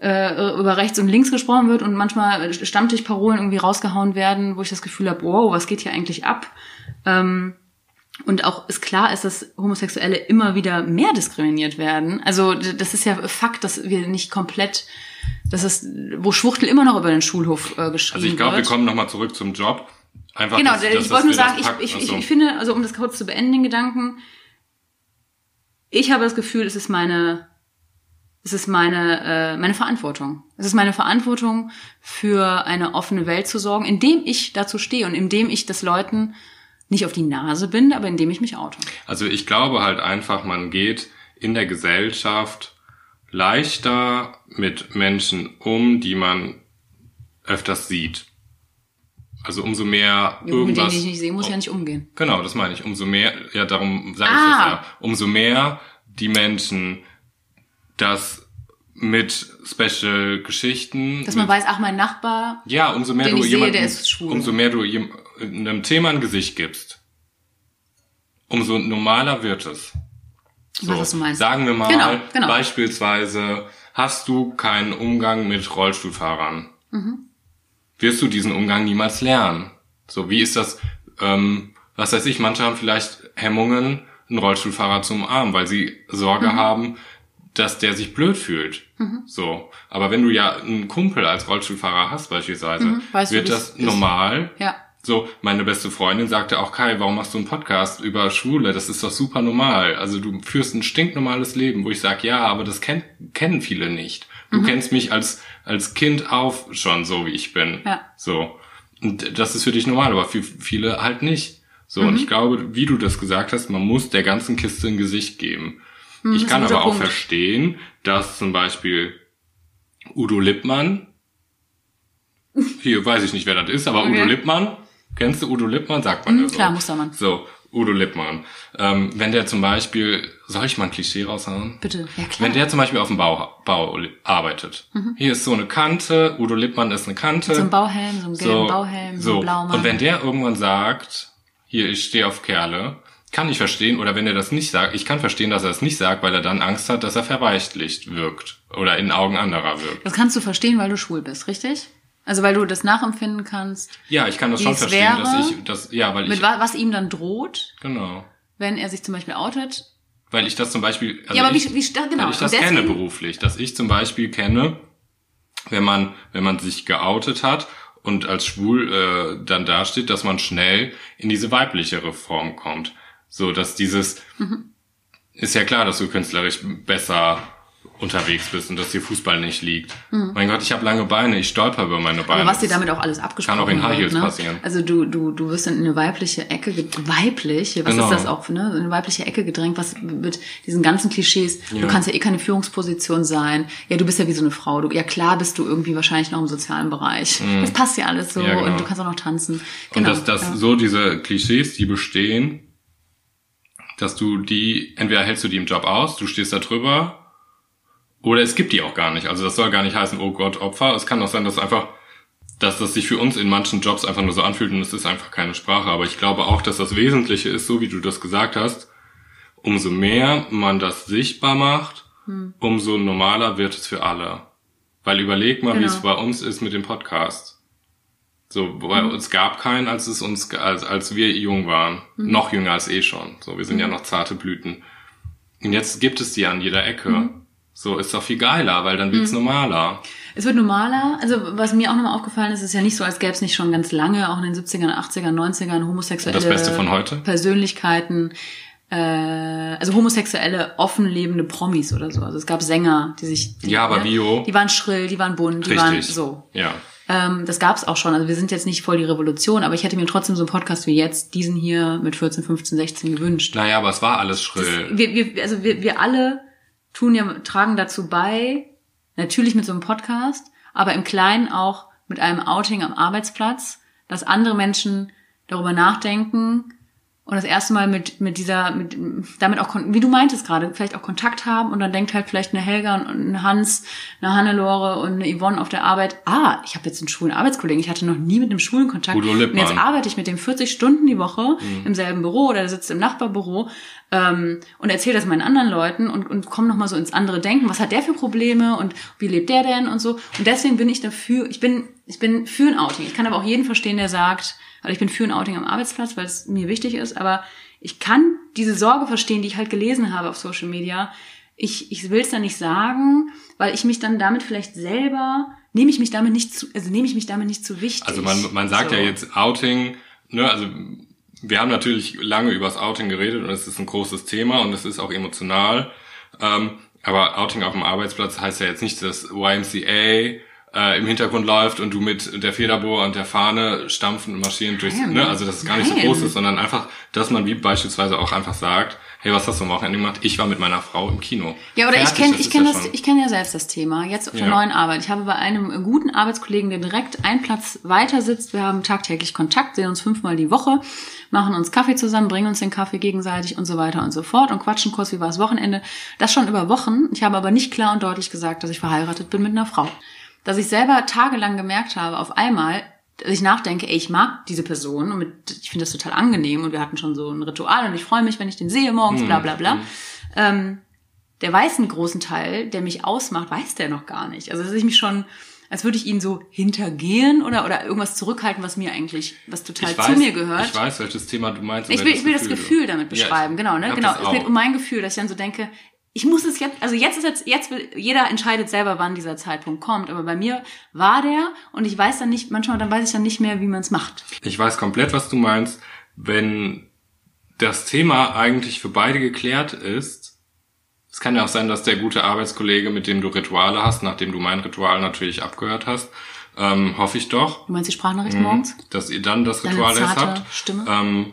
äh, über rechts und links gesprochen wird und manchmal Stammtischparolen irgendwie rausgehauen werden, wo ich das Gefühl habe, wow, was geht hier eigentlich ab? Ähm, und auch ist klar ist, dass Homosexuelle immer wieder mehr diskriminiert werden. Also das ist ja Fakt, dass wir nicht komplett, dass es, wo Schwuchtel immer noch über den Schulhof äh, geschrieben Also ich glaube, wir wird. kommen nochmal zurück zum Job. Einfach, Genau, dass- ich dass wollte nur sagen, ich, ich, ich, ich finde, also um das kurz zu beenden, den Gedanken, ich habe das Gefühl, es ist meine, es ist meine, äh, meine Verantwortung. Es ist meine Verantwortung, für eine offene Welt zu sorgen, indem ich dazu stehe und indem ich das Leuten nicht auf die Nase binde, aber indem ich mich oute. Also ich glaube halt einfach, man geht in der Gesellschaft leichter mit Menschen um, die man öfters sieht. Also umso mehr Ja, mit denen, irgendwas. die ich nicht sehe, muss ich ja nicht umgehen. Genau, das meine ich. Umso mehr, ja, darum sage ich Ah. das ja. Umso mehr die Menschen das mit Special-Geschichten. Dass man mit, weiß, ach, mein Nachbar, ja, umso mehr den du ich sehe, der ist schwul. umso mehr du einem Thema ein Gesicht gibst, umso normaler wird es. Weiß, was du meinst. Sagen wir mal Genau, genau. beispielsweise, hast du keinen Umgang mit Rollstuhlfahrern? Mhm. Wirst du diesen Umgang niemals lernen? So, wie ist das, ähm, was weiß ich, manche haben vielleicht Hemmungen, einen Rollstuhlfahrer zu umarmen, weil sie Sorge Mhm. haben, dass der sich blöd fühlt. So. Aber wenn du ja einen Kumpel als Rollstuhlfahrer hast beispielsweise, Mhm. Weißt du, wird wie das normal. ja. So, meine beste Freundin sagte auch, Kai, warum machst du einen Podcast über Schwule? Das ist doch super normal. Also du führst ein stinknormales Leben, wo ich sage, ja, aber das kenn, kennen viele nicht. Du Mhm. kennst mich als, als Kind auf schon so, wie ich bin. Ja. So. Und das ist für dich normal, aber für viele halt nicht. So, Mhm. und ich glaube, wie du das gesagt hast, man muss der ganzen Kiste ein Gesicht geben. ich Mhm, ist kann aber auch Punkt. verstehen, dass zum Beispiel Udo Lippmann, hier weiß ich nicht, wer das ist, aber Okay. Udo Lippmann, kennst du Udo Lippmann? Sagt man ja so. klar, Mustermann. So, Udo Lippmann. Ähm, wenn der zum Beispiel, soll ich mal ein Klischee raushauen? Bitte. Ja, klar. Wenn der zum Beispiel auf dem Bau, Bau arbeitet. Hier ist so eine Kante, Udo Lippmann ist eine Kante. so ein Bauhelm, so ein gelben Bauhelm, so, so. ein blauer Und wenn der irgendwann sagt, hier, ich stehe auf Kerle, kann ich verstehen, oder wenn er das nicht sagt, ich kann verstehen, dass er das nicht sagt, weil er dann Angst hat, dass er verweichlicht wirkt. Oder in Augen anderer wirkt. Das kannst du verstehen, weil du schwul bist, richtig? Also weil du das nachempfinden kannst, Ja, ich kann das schon verstehen, wäre, dass ich, das, ja, weil mit ich, wa was ihm dann droht, genau. wenn er sich zum Beispiel outet. Weil ich das zum Beispiel, also ja, aber ich, wie, wie genau. weil ich das Und kenne deswegen- beruflich, dass ich zum Beispiel kenne, wenn man, wenn man sich geoutet hat und als schwul äh, dann dasteht, dass man schnell in diese weiblichere Form kommt. So, dass dieses, Mhm. ist ja klar, dass du künstlerisch besser unterwegs bist und dass dir Fußball nicht liegt. Mein Gott, ich habe lange Beine, ich stolper über meine Beine. Mhm. Aber was dir damit auch alles abgesprochen Kann auch in High Heels ne? passieren. Also du, du, du wirst in eine weibliche Ecke, weiblich, was Genau. ist das auch, ne? In eine weibliche Ecke gedrängt, was mit diesen ganzen Klischees, du Ja. kannst ja eh keine Führungsposition sein, ja, du bist ja wie so eine Frau, du, ja klar bist du irgendwie wahrscheinlich noch im sozialen Bereich. Das passt ja alles so Mhm. Ja, genau. und du kannst auch noch tanzen. Und Genau, dass, dass ja. so diese Klischees, die bestehen, dass du die, entweder hältst du die im Job aus, du stehst da drüber, oder es gibt die auch gar nicht. Also das soll gar nicht heißen, oh Gott, Opfer. Es kann auch sein, dass einfach, dass das sich für uns in manchen Jobs einfach nur so anfühlt und es ist einfach keine Sprache. Aber ich glaube auch, dass das Wesentliche ist, so wie du das gesagt hast, umso mehr man das sichtbar macht, Hm. umso normaler wird es für alle. Weil überleg mal, wie Genau. es bei uns ist mit dem Podcast. So, weil Mhm. es gab keinen, als es uns, als, als wir jung waren. Mhm. Noch jünger als eh schon. So, wir sind ja noch zarte Blüten. Und jetzt gibt es die an jeder Ecke. Mhm. So, ist doch viel geiler, weil dann wird's normaler. Es wird normaler. Also was mir auch nochmal aufgefallen ist, ist ja nicht so, als gäbe es nicht schon ganz lange, auch in den 70ern, 80ern, 90ern, homosexuelle Das Beste von heute? Persönlichkeiten, äh, also homosexuelle, offen lebende Promis oder so. Also es gab Sänger, die sich... Die, Ja, aber Bio. Die waren schrill, die waren bunt, die waren Richtig. so. Ja. Ähm, das gab's auch schon. Also wir sind jetzt nicht voll die Revolution, aber ich hätte mir trotzdem so einen Podcast wie jetzt, diesen hier mit 14, 15, 16 gewünscht. Naja, aber es war alles schrill. Wir, wir, also wir, wir alle tun ja, tragen dazu bei, natürlich mit so einem Podcast, aber im Kleinen auch mit einem Outing am Arbeitsplatz, dass andere Menschen darüber nachdenken und das erste Mal mit, mit dieser, mit, damit auch, wie du meintest gerade, vielleicht auch Kontakt haben und dann denkt halt vielleicht eine Helga und ein Hans, eine Hannelore und eine Yvonne auf der Arbeit, ah, ich habe jetzt einen schwulen Arbeitskollegen, ich hatte noch nie mit einem schwulen Kontakt. Und jetzt arbeite ich mit dem 40 Stunden die Woche im selben Büro oder der sitzt im Nachbarbüro ähm, und erzähle das meinen anderen Leuten und, und komme nochmal so ins andere Denken. Was hat der für Probleme und wie lebt der denn und so. Und deswegen bin ich dafür, ich bin, ich bin für ein Outing. Ich kann aber auch jeden verstehen, der sagt, also ich bin für ein Outing am Arbeitsplatz, weil es mir wichtig ist, aber ich kann diese Sorge verstehen, die ich halt gelesen habe auf Social Media. Ich, ich will es dann nicht sagen, weil ich mich dann damit vielleicht selber, nehme ich mich damit nicht zu, also nehme ich mich damit nicht zu wichtig. Also man, man sagt So. ja jetzt Outing, ne, also wir haben natürlich lange über das Outing geredet und es ist ein großes Thema und es ist auch emotional. Ähm, aber Outing auf dem Arbeitsplatz heißt ja jetzt nicht, dass YMCA äh, im Hintergrund läuft und du mit der Federbohr und der Fahne stampfend und marschierend durchs, ne, also dass es gar nicht so Nein. groß ist, sondern einfach, dass man wie beispielsweise auch einfach sagt, hey, was hast du am Wochenende gemacht? Ich war mit meiner Frau im Kino. Ja, oder ich Fertig, kenne das ich kenn ja das, schon- ich kenne ja selbst das Thema. Jetzt auf der Ja. neuen Arbeit. Ich habe bei einem guten Arbeitskollegen, der direkt einen Platz weiter sitzt. Wir haben tagtäglich Kontakt, sehen uns fünfmal die Woche, machen uns Kaffee zusammen, bringen uns den Kaffee gegenseitig und so weiter und so fort und quatschen kurz, wie war das Wochenende. Das schon über Wochen. Ich habe aber nicht klar und deutlich gesagt, dass ich verheiratet bin mit einer Frau. Dass ich selber tagelang gemerkt habe, auf einmal, dass ich nachdenke, ey, ich mag diese Person und mit, ich finde das total angenehm und wir hatten schon so ein Ritual und ich freue mich, wenn ich den sehe morgens, bla bla bla. Ähm, der weiß einen großen Teil, der mich ausmacht, weiß der noch gar nicht. Also dass ich mich schon, als würde ich ihn so hintergehen oder oder irgendwas zurückhalten, was mir eigentlich, was total ich zu weiß, mir gehört. Ich weiß, welches Thema du meinst. Ich will, ich will das Gefühl damit Ja, beschreiben, ich genau, ne? Genau. Es geht um mein Gefühl, dass ich dann so denke, ich muss es jetzt, also jetzt ist jetzt, jetzt will, jeder entscheidet selber, wann dieser Zeitpunkt kommt. Aber bei mir war der und ich weiß dann nicht, manchmal dann weiß ich dann nicht mehr, wie man es macht. Ich weiß komplett, was du meinst. Wenn das Thema eigentlich für beide geklärt ist, es kann ja auch sein, dass der gute Arbeitskollege, mit dem du Rituale hast, nachdem du mein Ritual natürlich abgehört hast, ähm, hoffe ich doch, Du meinst die Sprachnachricht Mhm. morgens? dass ihr dann das Deine Ritual erst habt. Stimme? Ähm,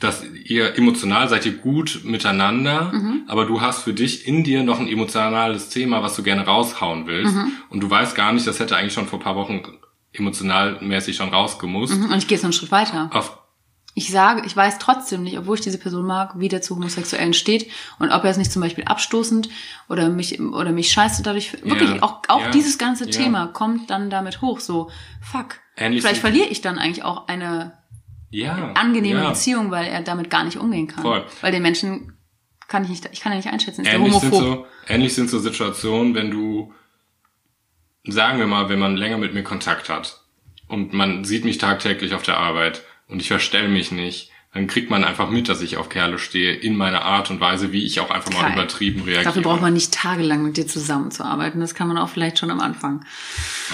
dass ihr emotional seid ihr gut miteinander, Mhm. aber du hast für dich in dir noch ein emotionales Thema, was du gerne raushauen willst. Mhm. Und du weißt gar nicht, das hätte eigentlich schon vor ein paar Wochen emotional mäßig schon rausgemusst. Mhm, Und ich gehe jetzt noch einen Schritt weiter. Auf, Ich sage, ich weiß trotzdem nicht, obwohl ich diese Person mag, wie der zu Homosexuellen steht und ob er es nicht zum Beispiel abstoßend oder mich oder mich scheiße dadurch. Wirklich auch auch ja, dieses ganze ja. Thema kommt dann damit hoch. So fuck. Ähnlich Vielleicht verliere ich dann eigentlich auch eine ja, angenehme ja. Beziehung, weil er damit gar nicht umgehen kann. Voll. Weil den Menschen kann ich nicht, ich kann ja nicht einschätzen. Ist Ähnlich sind, so, ähnlich sind so Situationen, wenn du, sagen wir mal, wenn man länger mit mir Kontakt hat und man sieht mich tagtäglich auf der Arbeit und ich verstell mich nicht, dann kriegt man einfach mit, dass ich auf Kerle stehe, in meiner Art und Weise, wie ich auch einfach mal Kai. übertrieben reagiere. Dafür braucht man nicht tagelang mit dir zusammenzuarbeiten. Das kann man auch vielleicht schon am Anfang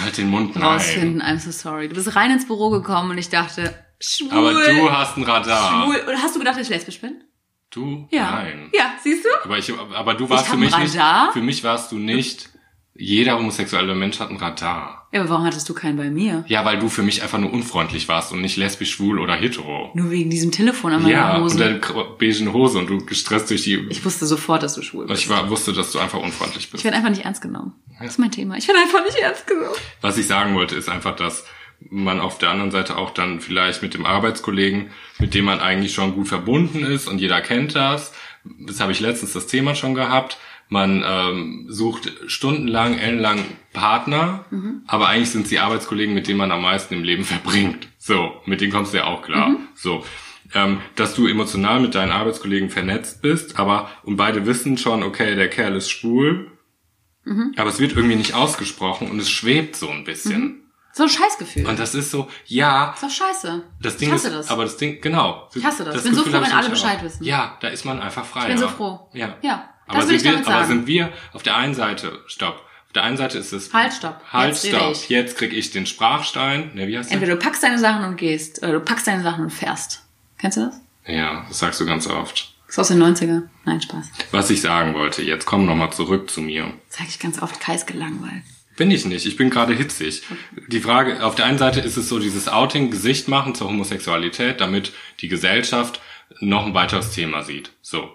halt den Mund nein. rausfinden. I'm so sorry. Du bist rein ins Büro gekommen und ich dachte, schwul. Aber du hast ein Radar. schwul. Oder hast du gedacht, dass ich lesbisch bin? Du? Ja. Nein. Ja, siehst du? Aber ich, aber du warst Ich für mich nicht, für mich warst du nicht, jeder homosexuelle Mensch hat ein Radar. Ja, aber warum hattest du keinen bei mir? Ja, weil du für mich einfach nur unfreundlich warst und nicht lesbisch, schwul oder hetero. Nur wegen diesem Telefon an meiner Ja, Hose. und deine kr- beigen Hose und du gestresst durch die. ich wusste sofort, dass du schwul bist. Ich war, wusste, dass du einfach unfreundlich Ich bist. werde einfach nicht ernst genommen. Das ist mein Thema. Ich werde einfach nicht ernst genommen. Was ich sagen wollte, ist einfach, dass man auf der anderen Seite auch dann vielleicht mit dem Arbeitskollegen, mit dem man eigentlich schon gut verbunden ist und jeder kennt das. Das habe ich letztens das Thema schon gehabt. Man ähm, sucht stundenlang, ellenlang Partner, aber eigentlich sind sie Arbeitskollegen, mit denen man am meisten im Leben verbringt. So, mit denen kommst du ja auch klar. So, ähm, dass du emotional mit deinen Arbeitskollegen vernetzt bist, aber und beide wissen schon, okay, der Kerl ist schwul, aber es wird irgendwie nicht ausgesprochen und es schwebt so ein bisschen. So ein Scheißgefühl. Und das ist so, ja, ist doch scheiße. das Ding ich hasse ist, das. aber das Ding, genau. Ich hasse das. Ich bin so Gefühl froh, hab ich wenn alle Bescheid auch. wissen. Ja, da ist man einfach frei. Ich bin so froh. Ja. Ja, Aber, das will sind ich wir, damit aber sagen. sind wir auf der einen Seite, stopp. Auf der einen Seite ist es. Halt, stopp. Halt, Jetzt stopp. Jetzt krieg ich den Sprachstein. Ne, wie heißt der? Entweder du packst deine Sachen und gehst, oder du packst deine Sachen und fährst. Kennst du das? Ja, das sagst du ganz oft. Das ist aus den 90er. Nein, Spaß. Was ich sagen wollte, jetzt komm noch mal zurück zu mir. Das sag ich ganz oft, Kai ist gelangweilt. Bin ich nicht. Ich bin gerade hitzig. Die Frage, auf der einen Seite ist es so dieses Outing, Gesicht machen zur Homosexualität, damit die Gesellschaft noch ein weiteres Thema sieht. So.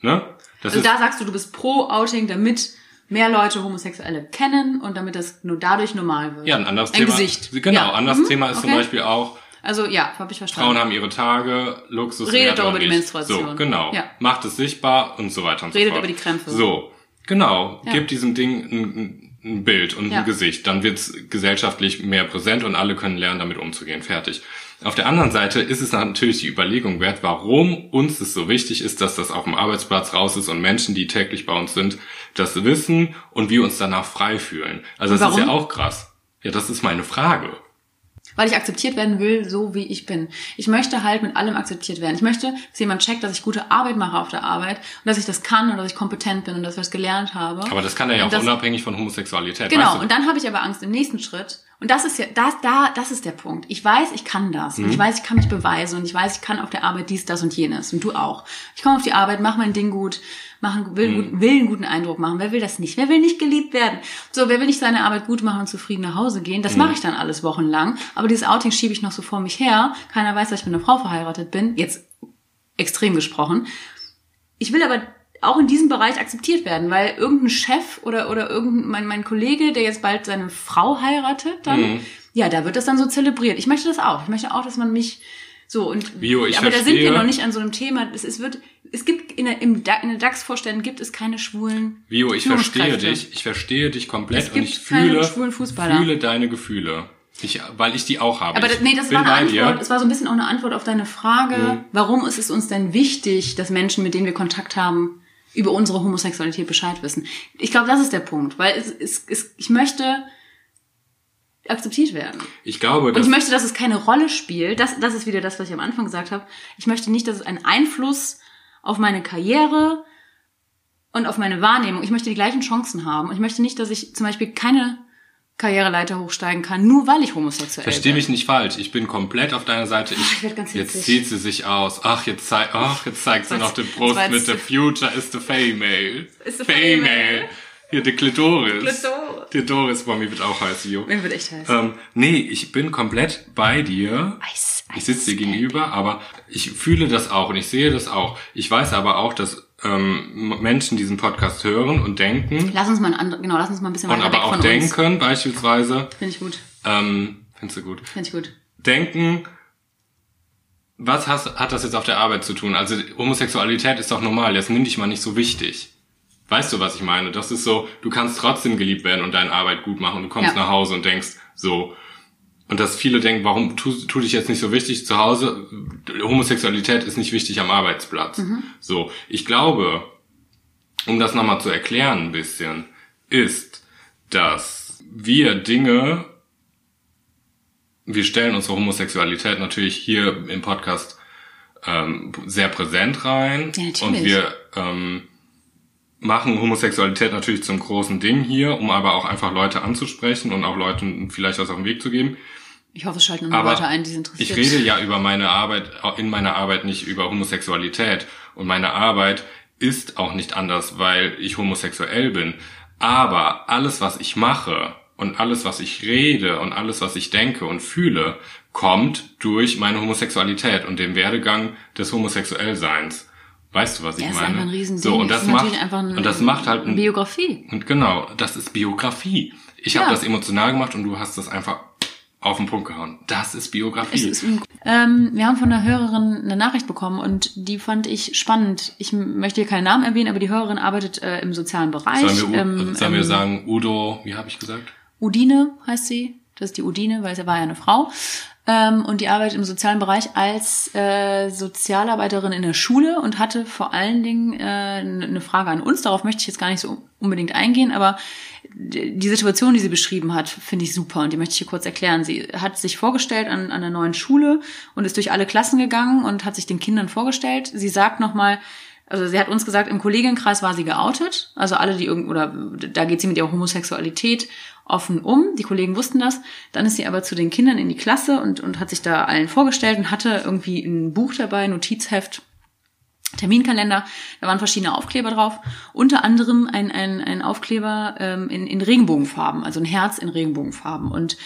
Ne? Das Also da sagst du, du bist pro Outing, damit mehr Leute Homosexuelle kennen und damit das nur dadurch normal wird. ja, ein anderes ein Thema. Gesicht. Genau, ja. anderes Mhm, Thema ist zum okay. Beispiel auch, Also ja, habe ich verstanden. Frauen haben ihre Tage, Luxus Redet doch über die. Menstruation. So, genau. Ja. Macht es sichtbar und so weiter und Redet so fort. über die Krämpfe. So, genau. Ja. Gibt diesem Ding ein, ein Bild und Ja. ein Gesicht. Dann wird's gesellschaftlich mehr präsent und alle können lernen, damit umzugehen. Fertig. Auf der anderen Seite ist es natürlich die Überlegung wert, warum uns es so wichtig ist, dass das auf dem Arbeitsplatz raus ist und Menschen, die täglich bei uns sind, das wissen und wir uns danach frei fühlen. Also das ist ja warum? auch krass. Ja, das ist meine Frage. Weil ich akzeptiert werden will, so wie ich bin. Ich möchte halt mit allem akzeptiert werden. Ich möchte, dass jemand checkt, dass ich gute Arbeit mache auf der Arbeit und dass ich das kann und dass ich kompetent bin und dass ich das gelernt habe. Aber das kann er ja auch das- unabhängig von Homosexualität. Genau, weißt du? und dann habe ich aber Angst im nächsten Schritt. Und das ist ja, das, da, das ist der Punkt. Ich weiß, ich kann das. Und ich weiß, ich kann mich beweisen. Und ich weiß, ich kann auf der Arbeit dies, das und jenes. Und du auch. Ich komme auf die Arbeit, mache mein Ding gut, mach einen, will, guten- will einen guten Eindruck machen. Wer will das nicht? Wer will nicht geliebt werden? So, wer will nicht seine Arbeit gut machen und zufrieden nach Hause gehen? Das mache ich dann alles wochenlang. Aber dieses Outing schiebe ich noch so vor mich her. Keiner weiß, dass ich mit einer Frau verheiratet bin. Jetzt extrem gesprochen. Ich will aber auch in diesem Bereich akzeptiert werden, weil irgendein Chef oder, oder irgendein, mein, mein Kollege, der jetzt bald seine Frau heiratet, dann, Mhm. ja, da wird das dann so zelebriert. Ich möchte das auch. Ich möchte auch, dass man mich so und, Vio, ich aber da sind wir verstehe. noch nicht an so einem Thema. Es, es wird, es gibt in der, im, in den DAX-Vorständen gibt es keine schwulen Vio, ich verstehe dich. Ich verstehe dich komplett und ich fühle, fühle deine Gefühle. Ich, weil ich die auch habe. Aber das, nee, das war eine bei dir. Antwort. Es war so ein bisschen auch eine Antwort auf deine Frage. Mhm. Warum ist es uns denn wichtig, dass Menschen, mit denen wir Kontakt haben, über unsere Homosexualität Bescheid wissen? Ich glaube, das ist der Punkt, weil es, es, es, ich möchte akzeptiert werden. Ich glaube, Und ich möchte, dass es keine Rolle spielt. Das, das ist wieder das, was ich am Anfang gesagt habe. Ich möchte nicht, dass es einen Einfluss auf meine Karriere und auf meine Wahrnehmung. Ich möchte die gleichen Chancen haben. Und ich möchte nicht, dass ich zum Beispiel keine Karriereleiter hochsteigen kann, nur weil ich homosexuell Versteh bin. mich nicht falsch. Ich bin komplett auf deiner Seite. Ich, ich werd ganz jetzt hitzig. zieht sie sich aus. Ach, jetzt, zeig, ach, jetzt zeigt sie noch den Brust mit der Future is the female. Is the female. female. Hier, die Klitoris. Klitoris. Klitoris, boah, mir wird auch heiß, Jo. Mir wird echt heiß. Ähm, nee, ich bin komplett bei dir. Eis, Ich sitze dir gegenüber, aber ich fühle das auch und ich sehe das auch. Ich weiß aber auch, dass ähm, Menschen diesen Podcast hören und denken Lass uns mal ein genau, lass uns mal ein bisschen und weiter aber weg auch von uns. denken, beispielsweise, Finde ich gut. ähm, findest du gut, Finde ich gut. denken, was has, hat das jetzt auf der Arbeit zu tun? Also Homosexualität ist doch normal, das nimm dich mal nicht so wichtig. Weißt du, was ich meine? Das ist so, du kannst trotzdem geliebt werden und deine Arbeit gut machen und du kommst Ja. nach Hause und denkst so. Und dass viele denken, warum tu, tu dich jetzt nicht so wichtig zu Hause? Homosexualität ist nicht wichtig am Arbeitsplatz. So, ich glaube, um das nochmal zu erklären ein bisschen, ist, dass wir Dinge wir stellen unsere Homosexualität natürlich hier im Podcast ähm, sehr präsent rein. Ja, und wir ähm, machen Homosexualität natürlich zum großen Ding hier, um aber auch einfach Leute anzusprechen und auch Leuten vielleicht was auf den Weg zu geben. Ich hoffe, es schalten nur Leute ein, die es interessiert. ich rede ja über meine Arbeit, in meiner Arbeit nicht über Homosexualität. Und meine Arbeit ist auch nicht anders, weil ich homosexuell bin. Aber alles, was ich mache und alles, was ich rede und alles, was ich denke und fühle, kommt durch meine Homosexualität und den Werdegang des Homosexuellseins. Weißt du, was ich ja, ist meine? einfach ein Riesending. So, und das ist macht, ein, und das macht halt eine ein, Biografie. und genau, das ist Biografie. Ich Ja. habe das emotional gemacht und du hast das einfach auf den Punkt gehauen. Das ist Biografie. Ist ähm, wir haben von einer Hörerin eine Nachricht bekommen und die fand ich spannend. Ich möchte hier keinen Namen erwähnen, aber die Hörerin arbeitet äh, im sozialen Bereich. Sollen wir, ähm, sollen wir ähm, sagen, Udo, wie habe ich gesagt? Udine heißt sie. Das ist die Udine, weil sie war ja eine Frau. Ähm, und die arbeitet im sozialen Bereich als äh, Sozialarbeiterin in der Schule und hatte vor allen Dingen äh, eine Frage an uns. Darauf möchte ich jetzt gar nicht so unbedingt eingehen, aber die Situation, die sie beschrieben hat, finde ich super und die möchte ich hier kurz erklären. Sie hat sich vorgestellt an, an der neuen Schule und ist durch alle Klassen gegangen und hat sich den Kindern vorgestellt. Sie sagt nochmal, also sie hat uns gesagt, im Kollegenkreis war sie geoutet. Also alle, die irgend oder da geht sie mit ihrer Homosexualität offen um. Die Kollegen wussten das. Dann ist sie aber zu den Kindern in die Klasse und, und hat sich da allen vorgestellt und hatte irgendwie ein Buch dabei, Notizheft, Terminkalender. Da waren verschiedene Aufkleber drauf. Unter anderem ein, ein, ein Aufkleber ähm, in, in Regenbogenfarben, also ein Herz in Regenbogenfarben. Und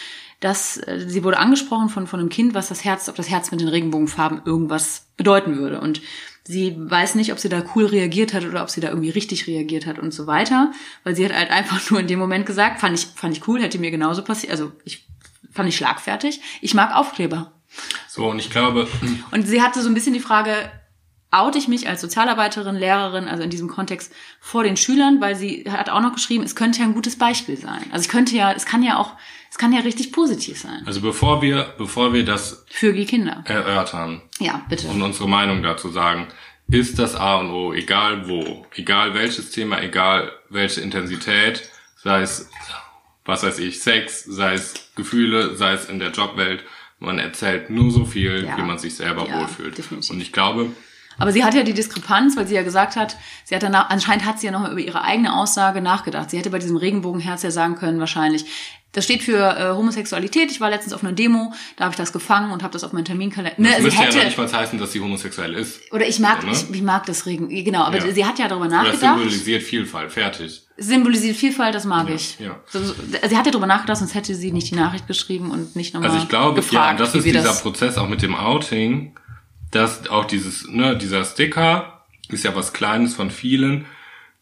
das, äh, sie wurde angesprochen von, von einem Kind, was das Herz, ob das Herz mit den Regenbogenfarben irgendwas bedeuten würde. Und sie weiß nicht, ob sie da cool reagiert hat oder ob sie da irgendwie richtig reagiert hat und so weiter. Weil sie hat halt einfach nur in dem Moment gesagt, fand ich, fand ich cool, hätte mir genauso passiert. Also ich fand ich schlagfertig. Ich mag Aufkleber. So, und ich glaube, Und sie hatte so ein bisschen die Frage, oute ich mich als Sozialarbeiterin, Lehrerin, also in diesem Kontext vor den Schülern, weil sie hat auch noch geschrieben, es könnte ja ein gutes Beispiel sein. Also es könnte ja, es kann ja auch, es kann ja richtig positiv sein. also bevor wir, bevor wir das Für die Kinder. erörtern Ja, bitte. und unsere Meinung dazu sagen, ist das A und O, egal wo, egal welches Thema, egal welche Intensität, sei es, was weiß ich, Sex, sei es Gefühle, sei es in der Jobwelt, man erzählt nur so viel, Ja. wie man sich selber Ja, wohlfühlt. definitiv. Und ich glaube, Aber sie hat ja die Diskrepanz, weil sie ja gesagt hat, sie hat danach, anscheinend hat sie ja nochmal über ihre eigene Aussage nachgedacht. Sie hätte bei diesem Regenbogenherz ja sagen können, wahrscheinlich, das steht für äh, Homosexualität. Ich war letztens auf einer Demo, da habe ich das gefangen und habe das auf meinen Terminkalender. Ne, Das sie müsste hätte, ja nicht mal heißen, dass sie homosexuell ist. oder ich mag, So, ne? ich, ich mag das Regen, genau. Aber Ja. sie hat ja darüber Aber das nachgedacht. symbolisiert Vielfalt, fertig. Symbolisiert Vielfalt, das mag ich. ja. So, so, sie hat ja darüber nachgedacht, sonst hätte sie nicht die Nachricht geschrieben und nicht nochmal Also ich glaube, gefragt, ja, das ist dieser das. Prozess auch mit dem Outing, dass auch dieses, ne, dieser Sticker ist ja was Kleines von vielen,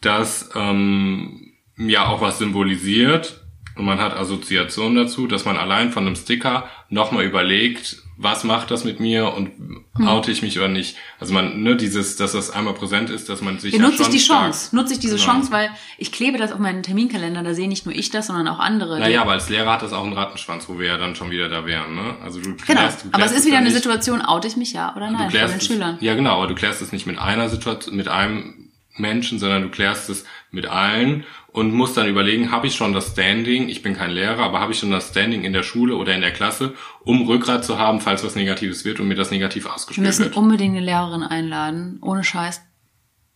das ähm, ja auch was symbolisiert und man hat Assoziationen dazu, dass man allein von einem Sticker nochmal überlegt, was macht das mit mir und Hm. oute ich mich oder nicht. Also man, ne, dieses, dass das einmal präsent ist, dass man sich Ja, ja, nutze ich schon die Chance. Nutze ich diese Genau. Chance, weil ich klebe das auf meinen Terminkalender, da sehe nicht nur ich das, sondern auch andere. Naja, aber als Lehrer hat das auch einen Rattenschwanz, wo wir ja dann schon wieder da wären, ne? Also du genau. klärst, du aber es klärst ist wieder eine nicht- Situation, oute ich mich ja oder Du nein von klärst den es, Schülern. Ja, genau, aber du klärst es nicht mit einer Situation, mit einem Menschen, sondern du klärst es mit allen und musst dann überlegen, habe ich schon das Standing, ich bin kein Lehrer, aber habe ich schon das Standing in der Schule oder in der Klasse, um Rückgrat zu haben, falls was Negatives wird und mir das negativ Wir ausgespielt müssen wird. unbedingt eine Lehrerin einladen, ohne Scheiß.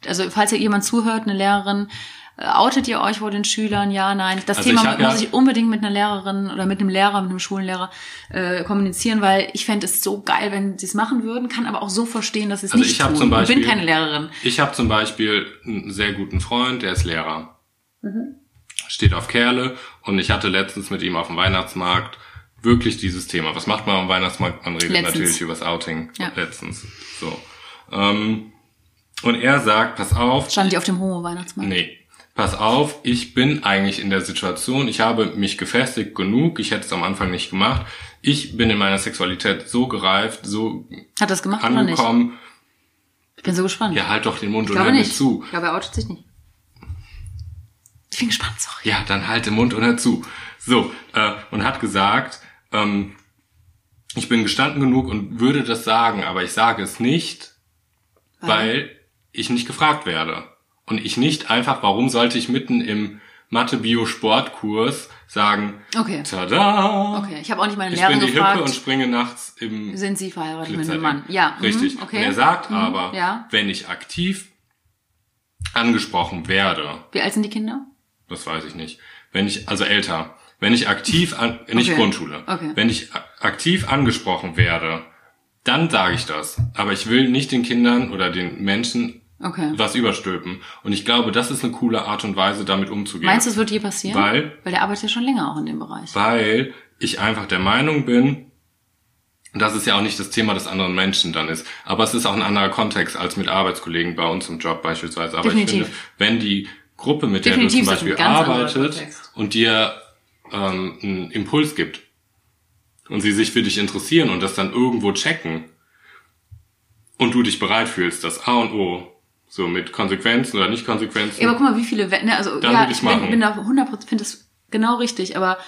Also falls ihr jemand zuhört, eine Lehrerin, outet ihr euch vor den Schülern? Ja, nein. Das Also Thema ich muss ja- ich unbedingt mit einer Lehrerin oder mit einem Lehrer, mit einem Schulenlehrer äh, kommunizieren, weil ich fände es so geil, wenn sie es machen würden, kann aber auch so verstehen, dass sie es Also nicht ich tun. zum Beispiel- ich bin keine Lehrerin. Ich habe zum Beispiel einen sehr guten Freund, der ist Lehrer. Mhm. Steht auf Kerle und ich hatte letztens mit ihm auf dem Weihnachtsmarkt wirklich dieses Thema. Was macht man am Weihnachtsmarkt? Man redet Letztens. natürlich über das Outing. Ja. Letztens. So. Ähm, und er sagt, pass auf, Stand die auf dem Homo-Weihnachtsmarkt? Nee. Pass auf, ich bin eigentlich in der Situation, ich habe mich gefestigt genug, ich hätte es am Anfang nicht gemacht. Ich bin in meiner Sexualität so gereift, so Hat das gemacht oder nicht? angekommen. Ich bin so gespannt. Ja, halt doch den Mund ich und hör mir nicht. zu. Ich glaube, er outet sich nicht. Ich bin gespannt, sorry. Ja, dann halt den Mund und hör zu. So, äh, und hat gesagt, ähm, ich bin gestanden genug und würde das sagen, aber ich sage es nicht, weil ich nicht gefragt werde. Und ich nicht einfach, warum sollte ich mitten im Mathe-Bio-Sportkurs sagen, Okay. tada, Okay, ich habe auch nicht meine ich Lehrerin bin die gefragt. Hippe und springe nachts im sind Sie verheiratet mit einem Mann? Ja. mhm, Richtig. Okay. Und er sagt Mhm, aber, Ja. wenn ich aktiv angesprochen werde, Wie alt sind die Kinder? das weiß ich nicht. Wenn ich, also älter, wenn ich aktiv an, nicht Okay. Grundschule, Okay. wenn ich aktiv angesprochen werde, dann sage ich das. Aber ich will nicht den Kindern oder den Menschen Okay. was überstülpen. Und ich glaube, das ist eine coole Art und Weise, damit umzugehen. Meinst du, es wird je passieren? Weil- Weil der arbeitet ja schon länger auch in dem Bereich. Weil ich einfach der Meinung bin, dass es ja auch nicht das Thema des anderen Menschen dann ist. Aber es ist auch ein anderer Kontext als mit Arbeitskollegen bei uns im Job beispielsweise. Aber Definitiv. ich finde, wenn die Gruppe, mit der Definitiv du zum Beispiel arbeitet und dir ähm, einen Impuls gibt und sie sich für dich interessieren und das dann irgendwo checken und du dich bereit fühlst, das A und O, so mit Konsequenzen oder nicht Konsequenzen. Ja, aber guck mal, wie viele, ne, also Dann ja, ich bin, bin da 100% finde das genau richtig, aber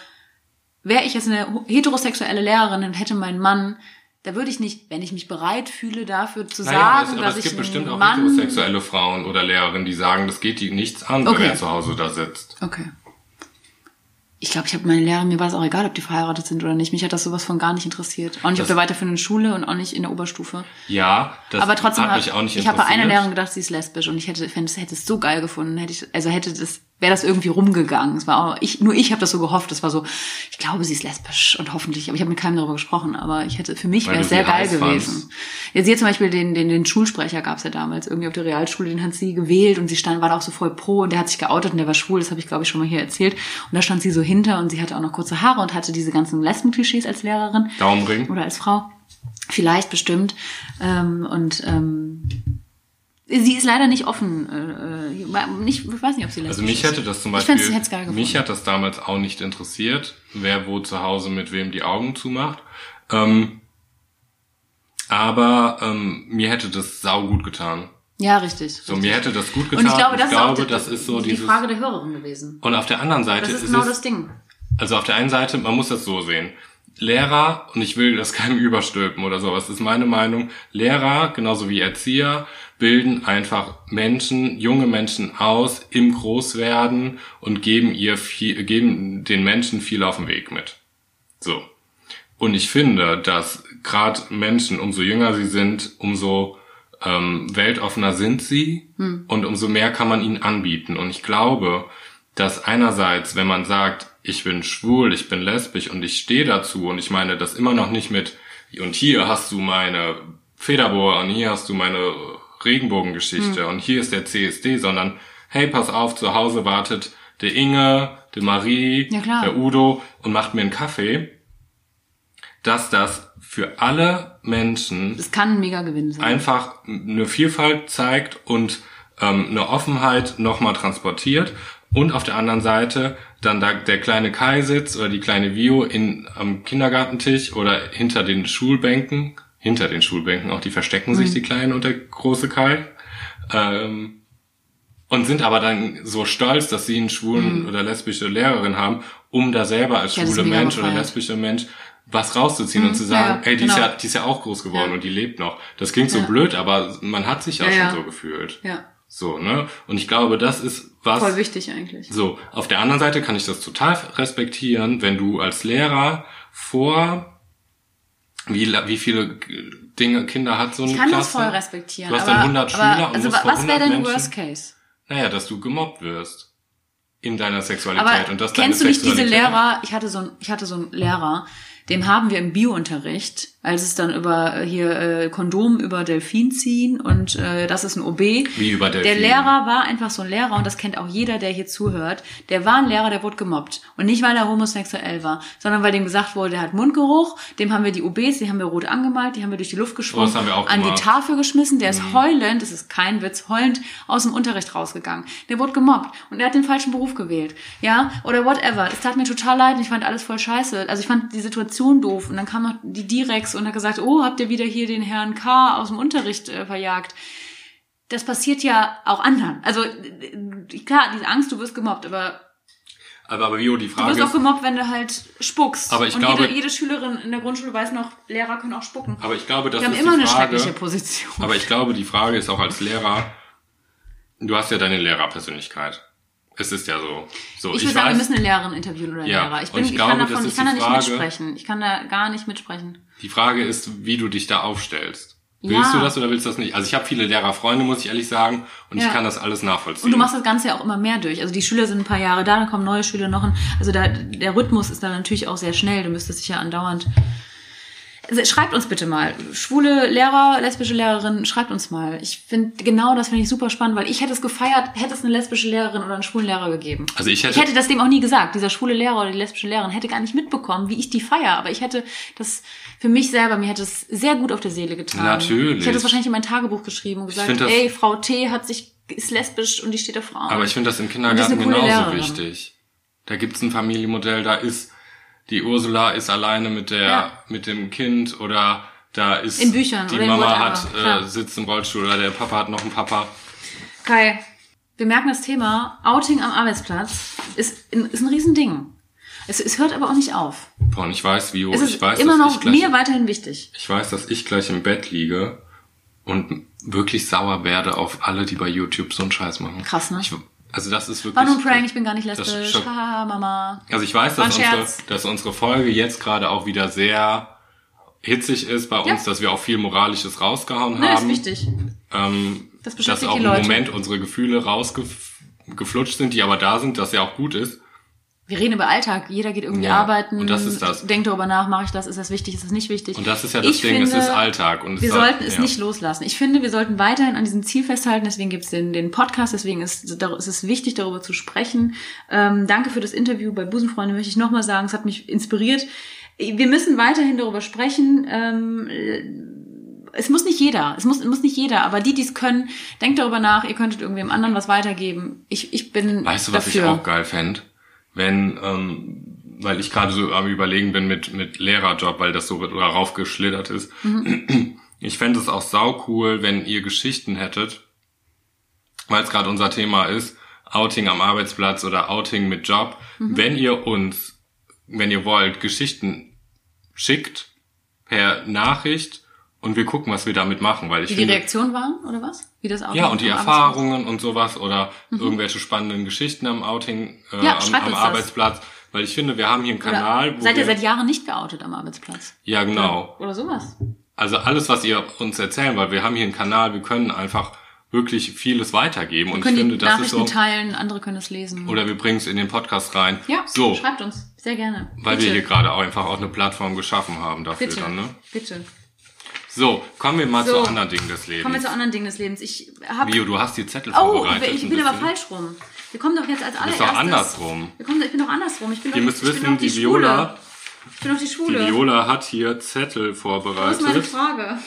wäre ich jetzt eine heterosexuelle Lehrerin und hätte mein Mann, da würde ich nicht, wenn ich mich bereit fühle dafür zu Naja, sagen, aber es, aber dass es ich gibt bestimmt auch Mann, heterosexuelle Frauen oder Lehrerinnen, die sagen, das geht die nichts an, Okay. wenn er zu Hause da sitzt. Okay. Ich glaube, ich habe meine Lehrer, mir war es auch egal, ob die verheiratet sind oder nicht. Mich hat das sowas von gar nicht interessiert. Auch nicht auf Das- der weiterführenden Schule und auch nicht in der Oberstufe. Ja, das aber trotzdem hat mich auch nicht ich habe bei einer interessiert. Lehrerin gedacht, sie ist lesbisch und ich hätte fände es hätte es so geil gefunden, hätte ich also hätte das wäre das irgendwie rumgegangen. Es war auch, ich nur ich habe das so gehofft, es war so, ich glaube, sie ist lesbisch und hoffentlich, aber ich habe mit keinem darüber gesprochen, aber ich hätte für mich wäre es sehr geil gewesen. fandst. Ja, sie hat zum Beispiel den den den Schulsprecher gab es ja damals irgendwie auf der Realschule, den hat sie gewählt und sie stand war da auch so voll pro und der hat sich geoutet und der war schwul, das habe ich glaube ich schon mal hier erzählt und da stand sie so hinter und sie hatte auch noch kurze Haare und hatte diese ganzen Lesben-Klischees als Lehrerin Daumenring. oder als Frau. Vielleicht bestimmt. Ähm, und ähm, sie ist leider nicht offen. Äh, äh, nicht, ich weiß nicht, ob sie lesbisch Also mich ist. hätte das zum Ich Beispiel, hätte es geil mich hat das damals auch nicht interessiert, wer wo zu Hause mit wem die Augen zumacht. Ähm, aber ähm, mir hätte das sau gut getan. ja, richtig. So, richtig. mir hätte das gut getan. und ich glaube, das ist auch die, das ist so die dieses. Frage der Hörerin gewesen. und auf der anderen Seite Das ist ist genau es, das Ding. Also auf der einen Seite, man muss das so sehen. Lehrer, und ich will das keinem überstülpen oder sowas, ist meine Meinung, Lehrer, genauso wie Erzieher, bilden einfach Menschen, junge Menschen aus im Großwerden und geben ihr viel, geben den Menschen viel auf den Weg mit. So. Und ich finde, dass gerade Menschen, umso jünger sie sind, umso ähm, weltoffener sind sie und umso mehr kann man ihnen anbieten. Und ich glaube, dass einerseits, wenn man sagt, ich bin schwul, ich bin lesbisch und ich stehe dazu und ich meine das immer noch nicht mit, und hier hast du meine Federbohr und hier hast du meine Regenbogengeschichte und hier ist der CSD, sondern hey, pass auf, zu Hause wartet der Inge, der Marie, Ja, der Udo und macht mir einen Kaffee, dass das für alle Menschen Es kann ein mega Gewinn sein. einfach eine Vielfalt zeigt und ähm, eine Offenheit nochmal transportiert und auf der anderen Seite dann da der kleine Kai sitzt oder die kleine Vio in, am Kindergartentisch oder hinter den Schulbänken, hinter den Schulbänken, auch die verstecken sich, die Kleinen und der große Kai, ähm, und sind aber dann so stolz, dass sie einen schwulen oder lesbische Lehrerin haben, um da selber als Ja, ist schwule Mensch oder lesbischer Mensch was rauszuziehen und zu sagen, ja, ey, die ist genau. ja, die ist ja auch groß geworden Ja. und die lebt noch. Das klingt so blöd, aber man hat sich ja, schon so gefühlt. ja, So, ne? Und ich glaube, das ist was. voll wichtig eigentlich. So, auf der anderen Seite kann ich das total respektieren, wenn du als Lehrer vor wie, wie viele Dinge Kinder hat so eine Ich kann das Klasse? voll respektieren. Du hast aber, dann 100 aber, Schüler und also musst was wäre 100 denn Menschen- Worst Case? Naja, dass du gemobbt wirst in deiner Sexualität Aber und deine kennst du nicht diese Lehrer? Ich hatte so einen, ich hatte so einen Lehrer, dem haben wir im Biounterricht, als es dann über äh, hier äh, Kondom über Delfin ziehen und äh, das ist ein OB. Wie über Der Delfin. Lehrer war einfach so ein Lehrer und das kennt auch jeder, der hier zuhört. Der war ein Lehrer, der wurde gemobbt und nicht weil er homosexuell war, sondern weil dem gesagt wurde, der hat Mundgeruch. Dem haben wir die OBs, die haben wir rot angemalt, die haben wir durch die Luft wir auch an die gemacht. Tafel geschmissen. Der ist Mhm. heulend, das ist kein Witz, heulend aus dem Unterricht rausgegangen. Der wurde gemobbt und er hat den falschen Beruf gewählt, ja oder whatever. Es tat mir total leid und ich fand alles voll scheiße. Also ich fand die Situation doof und dann kam noch die Direx und hat gesagt, oh, habt ihr wieder hier den Herrn K. aus dem Unterricht äh, verjagt? Das passiert ja auch anderen. Also klar, diese Angst, du wirst gemobbt, aber Aber, aber Vio, die du Frage wirst auch gemobbt, wenn du halt spuckst. Aber ich und glaube- jede, jede Schülerin in der Grundschule weiß noch, Lehrer können auch spucken. aber ich glaube, das Die haben ist immer eine Frage, schreckliche Position. Aber ich glaube, die Frage ist auch als Lehrer, du hast ja deine Lehrerpersönlichkeit. Es ist ja so. so ich würde sagen, weiß, wir müssen eine Lehrerin interviewen oder einen Ja, Lehrer. Ich, bin, ich ich, glaube, kann davon, ich kann da nicht Frage- mitsprechen. Ich kann da gar nicht mitsprechen. Die Frage ist, wie du dich da aufstellst. Ja. Willst du das oder willst du das nicht? Also ich habe viele Lehrerfreunde, muss ich ehrlich sagen, und Ja. ich kann das alles nachvollziehen. Und du machst das Ganze ja auch immer mehr durch. Also die Schüler sind ein paar Jahre da, dann kommen neue Schüler noch. Ein, also da, der Rhythmus ist da natürlich auch sehr schnell. Du müsstest dich ja andauernd. Also schreibt uns bitte mal. Schwule Lehrer, lesbische Lehrerin, schreibt uns mal. Ich finde, genau das finde ich super spannend, weil ich hätte es gefeiert, hätte es eine lesbische Lehrerin oder einen schwulen Lehrer gegeben. Also ich hätte- ich hätte das dem auch nie gesagt. Dieser schwule Lehrer oder die lesbische Lehrerin hätte gar nicht mitbekommen, wie ich die feier. Aber ich hätte das für mich selber, mir hätte es sehr gut auf der Seele getan. Natürlich. Ich hätte es wahrscheinlich in mein Tagebuch geschrieben und gesagt, ey, Frau T hat sich, ist lesbisch und die steht auf Frauen. Aber ich finde das im Kindergarten genauso Lehrerin. wichtig. Da gibt's ein Familienmodell, da ist die Ursula ist alleine mit der Ja. mit dem Kind oder da ist In Büchern die Mama hat äh, sitzt im Rollstuhl oder der Papa hat noch einen Papa. Kai, wir merken das Thema Outing am Arbeitsplatz ist, ein- ist ein Riesending. Es, es hört aber auch nicht auf. Boah, und ich weiß, wie Es ich ist weiß, immer ich noch gleich, mir weiterhin wichtig. ich weiß, dass ich gleich im Bett liege und wirklich sauer werde auf alle, die bei YouTube so einen Scheiß machen. Krass, ne? Ich, also das ist wirklich War nur ein Prank, ich bin gar nicht lesbisch. Haha, Mama. Also ich weiß, dass unsere, dass unsere Folge jetzt gerade auch wieder sehr hitzig ist bei uns, Ja. dass wir auch viel Moralisches rausgehauen Ne, ist haben. wichtig. Ähm, Das dass auch im Leute. Moment unsere Gefühle rausgeflutscht sind, die aber da sind, dass ja auch gut ist. Wir reden über Alltag. Jeder geht irgendwie Ja, arbeiten. und das ist das. Denkt darüber nach, mache ich das, ist das wichtig, ist das nicht wichtig. Und das ist ja das Ich Ding, es finde, ist Alltag. Und es Wir soll- sollten es ja. nicht loslassen. Ich finde, wir sollten weiterhin an diesem Ziel festhalten. Deswegen gibt es den, den Podcast. Deswegen ist, ist es wichtig, darüber zu sprechen. Ähm, danke für das Interview bei Busenfreunde, möchte ich nochmal sagen. Es hat mich inspiriert. Wir müssen weiterhin darüber sprechen. Ähm, es muss nicht jeder, es muss, muss nicht jeder, aber die, die es können, denkt darüber nach, ihr könntet irgendwem anderen was weitergeben. Ich, ich bin Weißt du, was dafür. ich auch geil fänd? Wenn, ähm, weil ich gerade so am überlegen bin mit, mit Lehrerjob, weil das so darauf geschlittert ist. Mhm. Ich fände es auch sau cool, wenn ihr Geschichten hättet, weil es gerade unser Thema ist, Outing am Arbeitsplatz oder Outing mit Job. Mhm. Wenn ihr uns, wenn ihr wollt, Geschichten schickt per Nachricht und wir gucken, was wir damit machen, weil ich Wie die finde, Reaktionen waren, oder was? Wie das Outing ja, und die Arbeitsplatz? Erfahrungen und sowas oder irgendwelche spannenden Geschichten am Outing, äh, Mhm. Ja, am, am uns das. Arbeitsplatz. Weil ich finde, wir haben hier einen Oder Kanal, wo seid wir, ihr seit Jahren nicht geoutet am Arbeitsplatz? ja genau. Oder sowas. Also alles, was ihr uns erzählen, weil wir haben hier einen Kanal, wir können einfach wirklich vieles weitergeben. Und ich finde, die das ist so. teilen, andere können es lesen. Oder wir bringen es in den Podcast rein. ja, So, schreibt uns. Sehr gerne. weil Bitte. wir hier gerade auch einfach auch eine Plattform geschaffen haben dafür Bitte, dann, ne? bitte. So, kommen wir mal So. zu anderen Dingen des Lebens. Kommen wir zu anderen Dingen des Lebens. Ich habe Bio, du hast die Zettel Oh, vorbereitet. ich ein bin aber falsch rum. Wir kommen doch jetzt als bist allererstes. doch andersrum. Wir kommen, ich bin doch andersrum. Ich bin Ihr doch, müsst ich bin wissen, doch die Schwule. Viola, Ich bin doch die die Schwule. Viola hat hier Zettel Wo ist meine vorbereitet. Frage?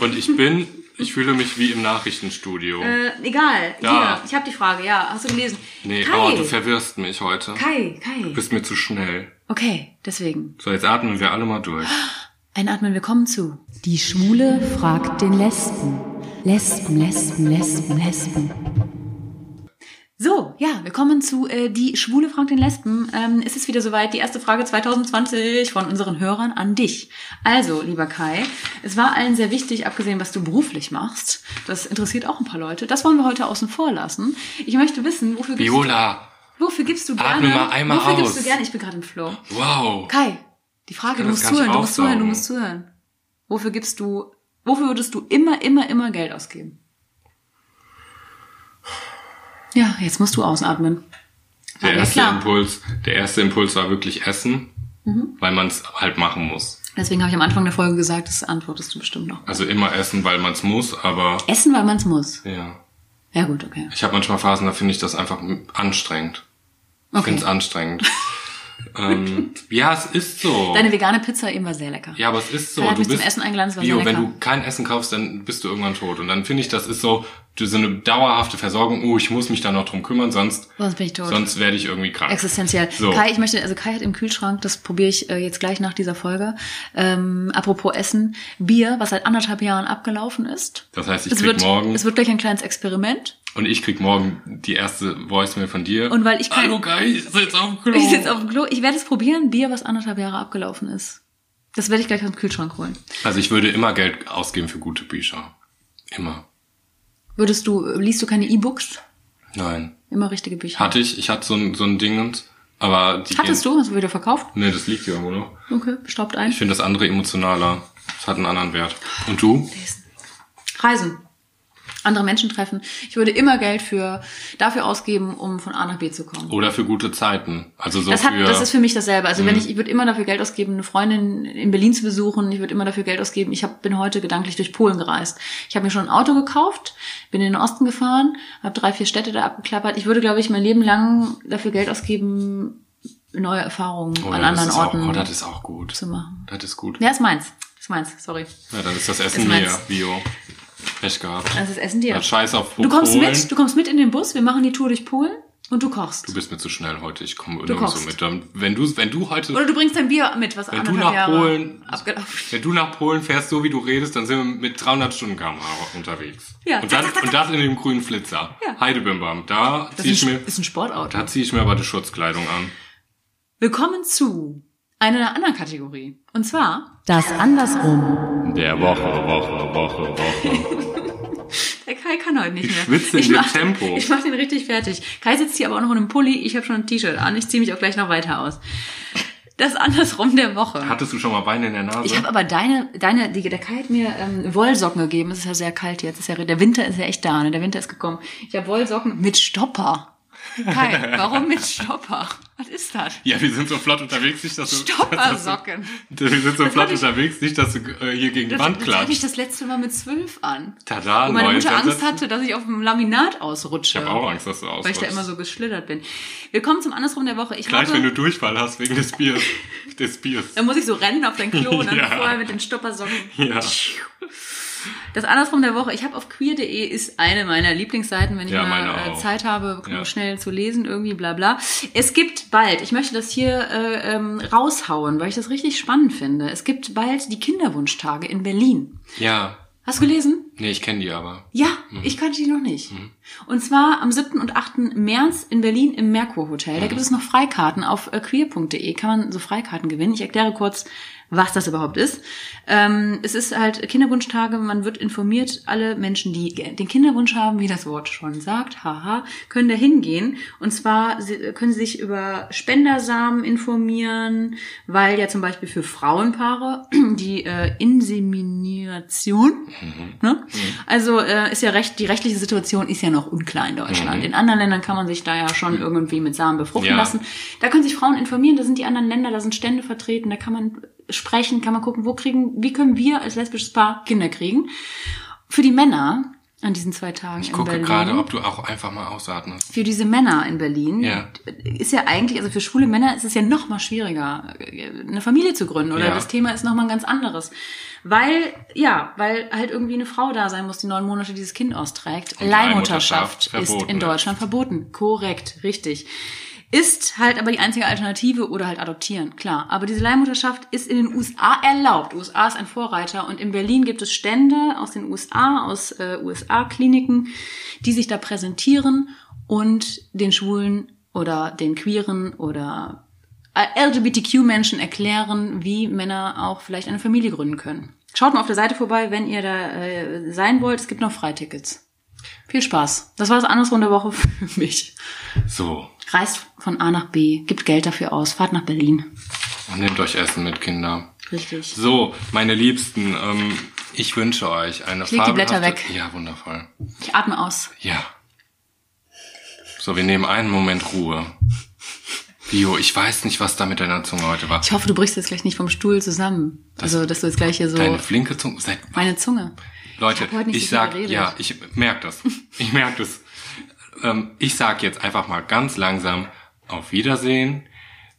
Und ich bin, ich fühle mich wie im Nachrichtenstudio. Äh, egal. Da. Hier, ich habe die Frage. Ja, hast du gelesen? nee, Kai. oh, du verwirrst mich heute. Kai, Kai. Du bist mir zu schnell. Okay, deswegen. So, jetzt atmen wir alle mal durch. Einatmen, wir kommen zu. Die Schwule fragt den Lesben. Lesben, Lesben, Lesben, Lesben. So, ja, wir kommen zu äh, die Schwule fragt den Lesben. Ähm, es ist wieder soweit, die erste Frage 2020 von unseren Hörern an dich. Also, lieber Kai, es war allen sehr wichtig, abgesehen, was du beruflich machst. Das interessiert auch ein paar Leute. Das wollen wir heute außen vor lassen. Ich möchte wissen, wofür gibst, Viola, du, wofür gibst du gerne? Atme mal einmal wofür aus. gibst du gerne? Ich bin gerade im Flow. wow. Kai, die Frage, du musst zuhören, du musst zuhören, du musst zuhören. Wofür gibst du, wofür würdest du immer, immer, immer Geld ausgeben? Ja, jetzt musst du ausatmen. Der Alles erste klar. Impuls, der erste Impuls war wirklich Essen, Mhm. weil man es halt machen muss. Deswegen habe ich am Anfang der Folge gesagt, das antwortest du bestimmt noch. Also immer essen, weil man es muss, aber Essen, weil man es muss. ja. Ja gut, okay. Ich habe manchmal Phasen, da finde ich das einfach anstrengend. Ich Okay. finde es anstrengend. ähm, ja, es ist so. Deine vegane Pizza eben war sehr lecker. ja, aber es ist so. Hat Du mich zum bist, Essen eingeladen, es war Bio, sehr wenn du kein Essen kaufst, dann bist du irgendwann tot. Und dann finde ich, das ist so, du so eine dauerhafte Versorgung. Oh, ich muss mich da noch drum kümmern, sonst, Sonst bin ich tot. sonst werde ich irgendwie krank. Existenziell. So. Kai, ich möchte, also Kai hat im Kühlschrank, das probiere ich äh, jetzt gleich nach dieser Folge. Ähm, apropos Essen, Bier, was seit anderthalb Jahren abgelaufen ist. Das heißt, ich es krieg wird, morgen Es wird gleich ein kleines Experiment. Und ich krieg morgen die erste Voicemail von dir. Und weil ich kein- Hallo Kai, ich sitze auf dem Klo. Ich sitze auf dem Klo. Ich werde es probieren, Bier, was anderthalb Jahre abgelaufen ist. Das werde ich gleich aus dem Kühlschrank holen. Also ich würde immer Geld ausgeben für gute Bücher. Immer. Würdest du, liest du keine E-Books? Nein. Immer richtige Bücher. Hatte ich, ich hatte so ein, so ein Dingens, aber die Hattest du? Hast du wieder verkauft? Nee, das liegt hier irgendwo noch. Okay, staubt ein. Ich finde das andere emotionaler. Das hat einen anderen Wert. Und du? Reisen. Andere Menschen treffen. Ich würde immer Geld für, dafür ausgeben, um von A nach B zu kommen. Oder für gute Zeiten. Also so Das, hat, für. Mhm. das ist für mich dasselbe. Also wenn ich, ich würde immer dafür Geld ausgeben, eine Freundin in Berlin zu besuchen. Ich würde immer dafür Geld ausgeben. Ich hab, bin heute gedanklich durch Polen gereist. Ich habe mir schon ein Auto gekauft, bin in den Osten gefahren, habe drei, vier Städte da abgeklappert. Ich würde, glaube ich, mein Leben lang dafür Geld ausgeben, neue Erfahrungen oh, an anderen Orten Auch, oh, das ist auch gut. zu machen. Das ist gut. Ja, ist meins. Ist meins, sorry. Ja, dann ist das Essen Ist hier. Bio. Pech gehabt. Das ist Essen dir. Ja, scheiß auf Du kommst Polen. mit, du kommst mit in den Bus, wir machen die Tour durch Polen und du kochst. Du bist mir zu schnell heute. Ich komme nirgendwo kochst. mit. Wenn du, wenn du heute, Oder du bringst dein Bier mit, was wenn du nach Jahre Polen, abgelaufen wenn du nach Polen fährst, so wie du redest, dann sind wir mit 300 Stundenkilometer unterwegs. Ja. Und, dann, und das in dem grünen Flitzer. Ja. Heidebimbam. Da Das ziehe ich ist, mir, ein- ist ein Sportauto. da ziehe ich mir aber die Schutzkleidung an. Willkommen zu einer anderen Kategorie. Und zwar, Das andersrum. Der Woche, Woche, Woche, Woche. der Kai kann heute nicht Ich mehr. schwitze in dem mach, Tempo. Ich mach den richtig fertig. Kai sitzt hier aber auch noch in einem Pulli. Ich habe schon ein T-Shirt an. Ich ziehe mich auch gleich noch weiter aus. Das andersrum der Woche. Hattest du schon mal Beine in der Nase? Ich habe aber deine, deine, die, der Kai hat mir ähm, Wollsocken gegeben. Es ist ja sehr kalt jetzt. Ist ja, der Winter ist ja echt da, ne? Der Winter ist gekommen. Ich habe Wollsocken mit Stopper. Kai, warum mit Stopper? Was ist das? ja, wir sind so flott unterwegs, nicht, dass du... Stoppersocken. Wir sind so flott unterwegs, nicht, dass du äh, hier gegen die Wand das hatte ich klatscht. das letzte Mal mit zwölf an. Tada, Wo meine. Mutter Angst hatte, dass ich auf dem Laminat ausrutsche. Ich habe auch Angst, dass du ausrutschst. Weil ich da immer so geschlittert bin. Willkommen zum Andersrum der Woche. Ich Gleich, habe, wenn du Durchfall hast wegen des Biers. des Biers. dann muss ich so rennen auf dein Klo und dann Ja. vorher mit den Stoppersocken. Ja. Das Andersrum der Woche. Ich habe auf queer.de ist eine meiner Lieblingsseiten, wenn ich Ja, mal äh. Zeit habe, Ja. schnell zu lesen, irgendwie bla bla. Es gibt bald, ich möchte das hier äh, ähm, raushauen, weil ich das richtig spannend finde. Es gibt bald die Kinderwunschtage in Berlin. Ja. Hast du gelesen? Nee, ich kenne die aber. Ja, ich kannte die noch nicht. Und zwar am 7. und 8. März in Berlin im Merkur Hotel. Da gibt es noch Freikarten auf äh, queer.de. Kann man so Freikarten gewinnen. Ich erkläre kurz, was das überhaupt ist. Ähm, es ist halt Kinderwunschtage. Man wird informiert. Alle Menschen, die den Kinderwunsch haben, wie das Wort schon sagt, haha, können da hingehen. Und zwar können sie sich über Spendersamen informieren, weil ja zum Beispiel für Frauenpaare die äh, Insemination, ne? also äh, ist ja recht, die rechtliche Situation ist ja noch unklar in Deutschland. In anderen Ländern kann man sich da ja schon irgendwie mit Samen befruchten Ja. lassen. Da können sich Frauen informieren, da sind die anderen Länder, da sind Stände vertreten, da kann man sprechen, kann man gucken, wo kriegen, wie können wir als lesbisches Paar Kinder kriegen. Für die Männer an diesen zwei Tagen Ich in gucke Berlin. gerade, ob du auch einfach mal ausatmest. für diese Männer in Berlin Ja. ist ja eigentlich, also für schwule Männer ist es ja noch mal schwieriger, eine Familie zu gründen oder Ja. das Thema ist noch mal ein ganz anderes. Weil, ja, weil halt irgendwie eine Frau da sein muss, die neun Monate dieses Kind austrägt. Und Leihmutterschaft ist in. Deutschland verboten. Korrekt, richtig. Ist halt aber die einzige Alternative oder halt adoptieren, klar. Aber diese Leihmutterschaft ist in den USA erlaubt. USA ist ein Vorreiter und in Berlin gibt es Stände aus den USA, aus äh, USA-Kliniken, die sich da präsentieren und den Schwulen oder den Queeren oder LGBTQ-Menschen erklären, wie Männer auch vielleicht eine Familie gründen können. Schaut mal auf der Seite vorbei, wenn ihr da äh, sein wollt. Es gibt noch Freitickets. Viel Spaß. Das war das Andersrum der Woche für mich. So, Reist von A nach B, gibt Geld dafür aus, fahrt nach Berlin. und nehmt euch Essen mit, Kinder. Richtig. So, meine Liebsten, ähm, ich wünsche euch eine Ich leg die Blätter weg. Ja, wundervoll. Ich atme aus. Ja. So, wir nehmen einen Moment Ruhe. Bio, ich weiß nicht, was da mit deiner Zunge heute war. Ich hoffe, du brichst jetzt gleich nicht vom Stuhl zusammen. also, dass du jetzt gleich hier so Deine flinke Zunge. Seit, meine Zunge. Leute, Ich ich so sag, ja, ich merk das. Ich merk das. Ähm, ich sag jetzt einfach mal ganz langsam auf Wiedersehen.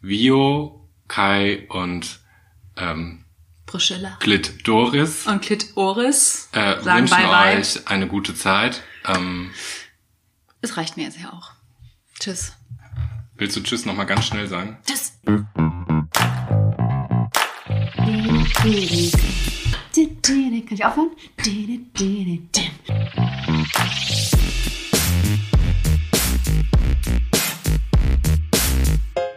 Vio, Kai und ähm, Priscilla. Glit Doris Und Klit Oris äh, sagen wünschen bye bye. euch eine gute Zeit. Ähm, Es reicht mir jetzt ja auch. Tschüss. willst du Tschüss nochmal ganz schnell sagen? Tschüss. Kann ich aufhören?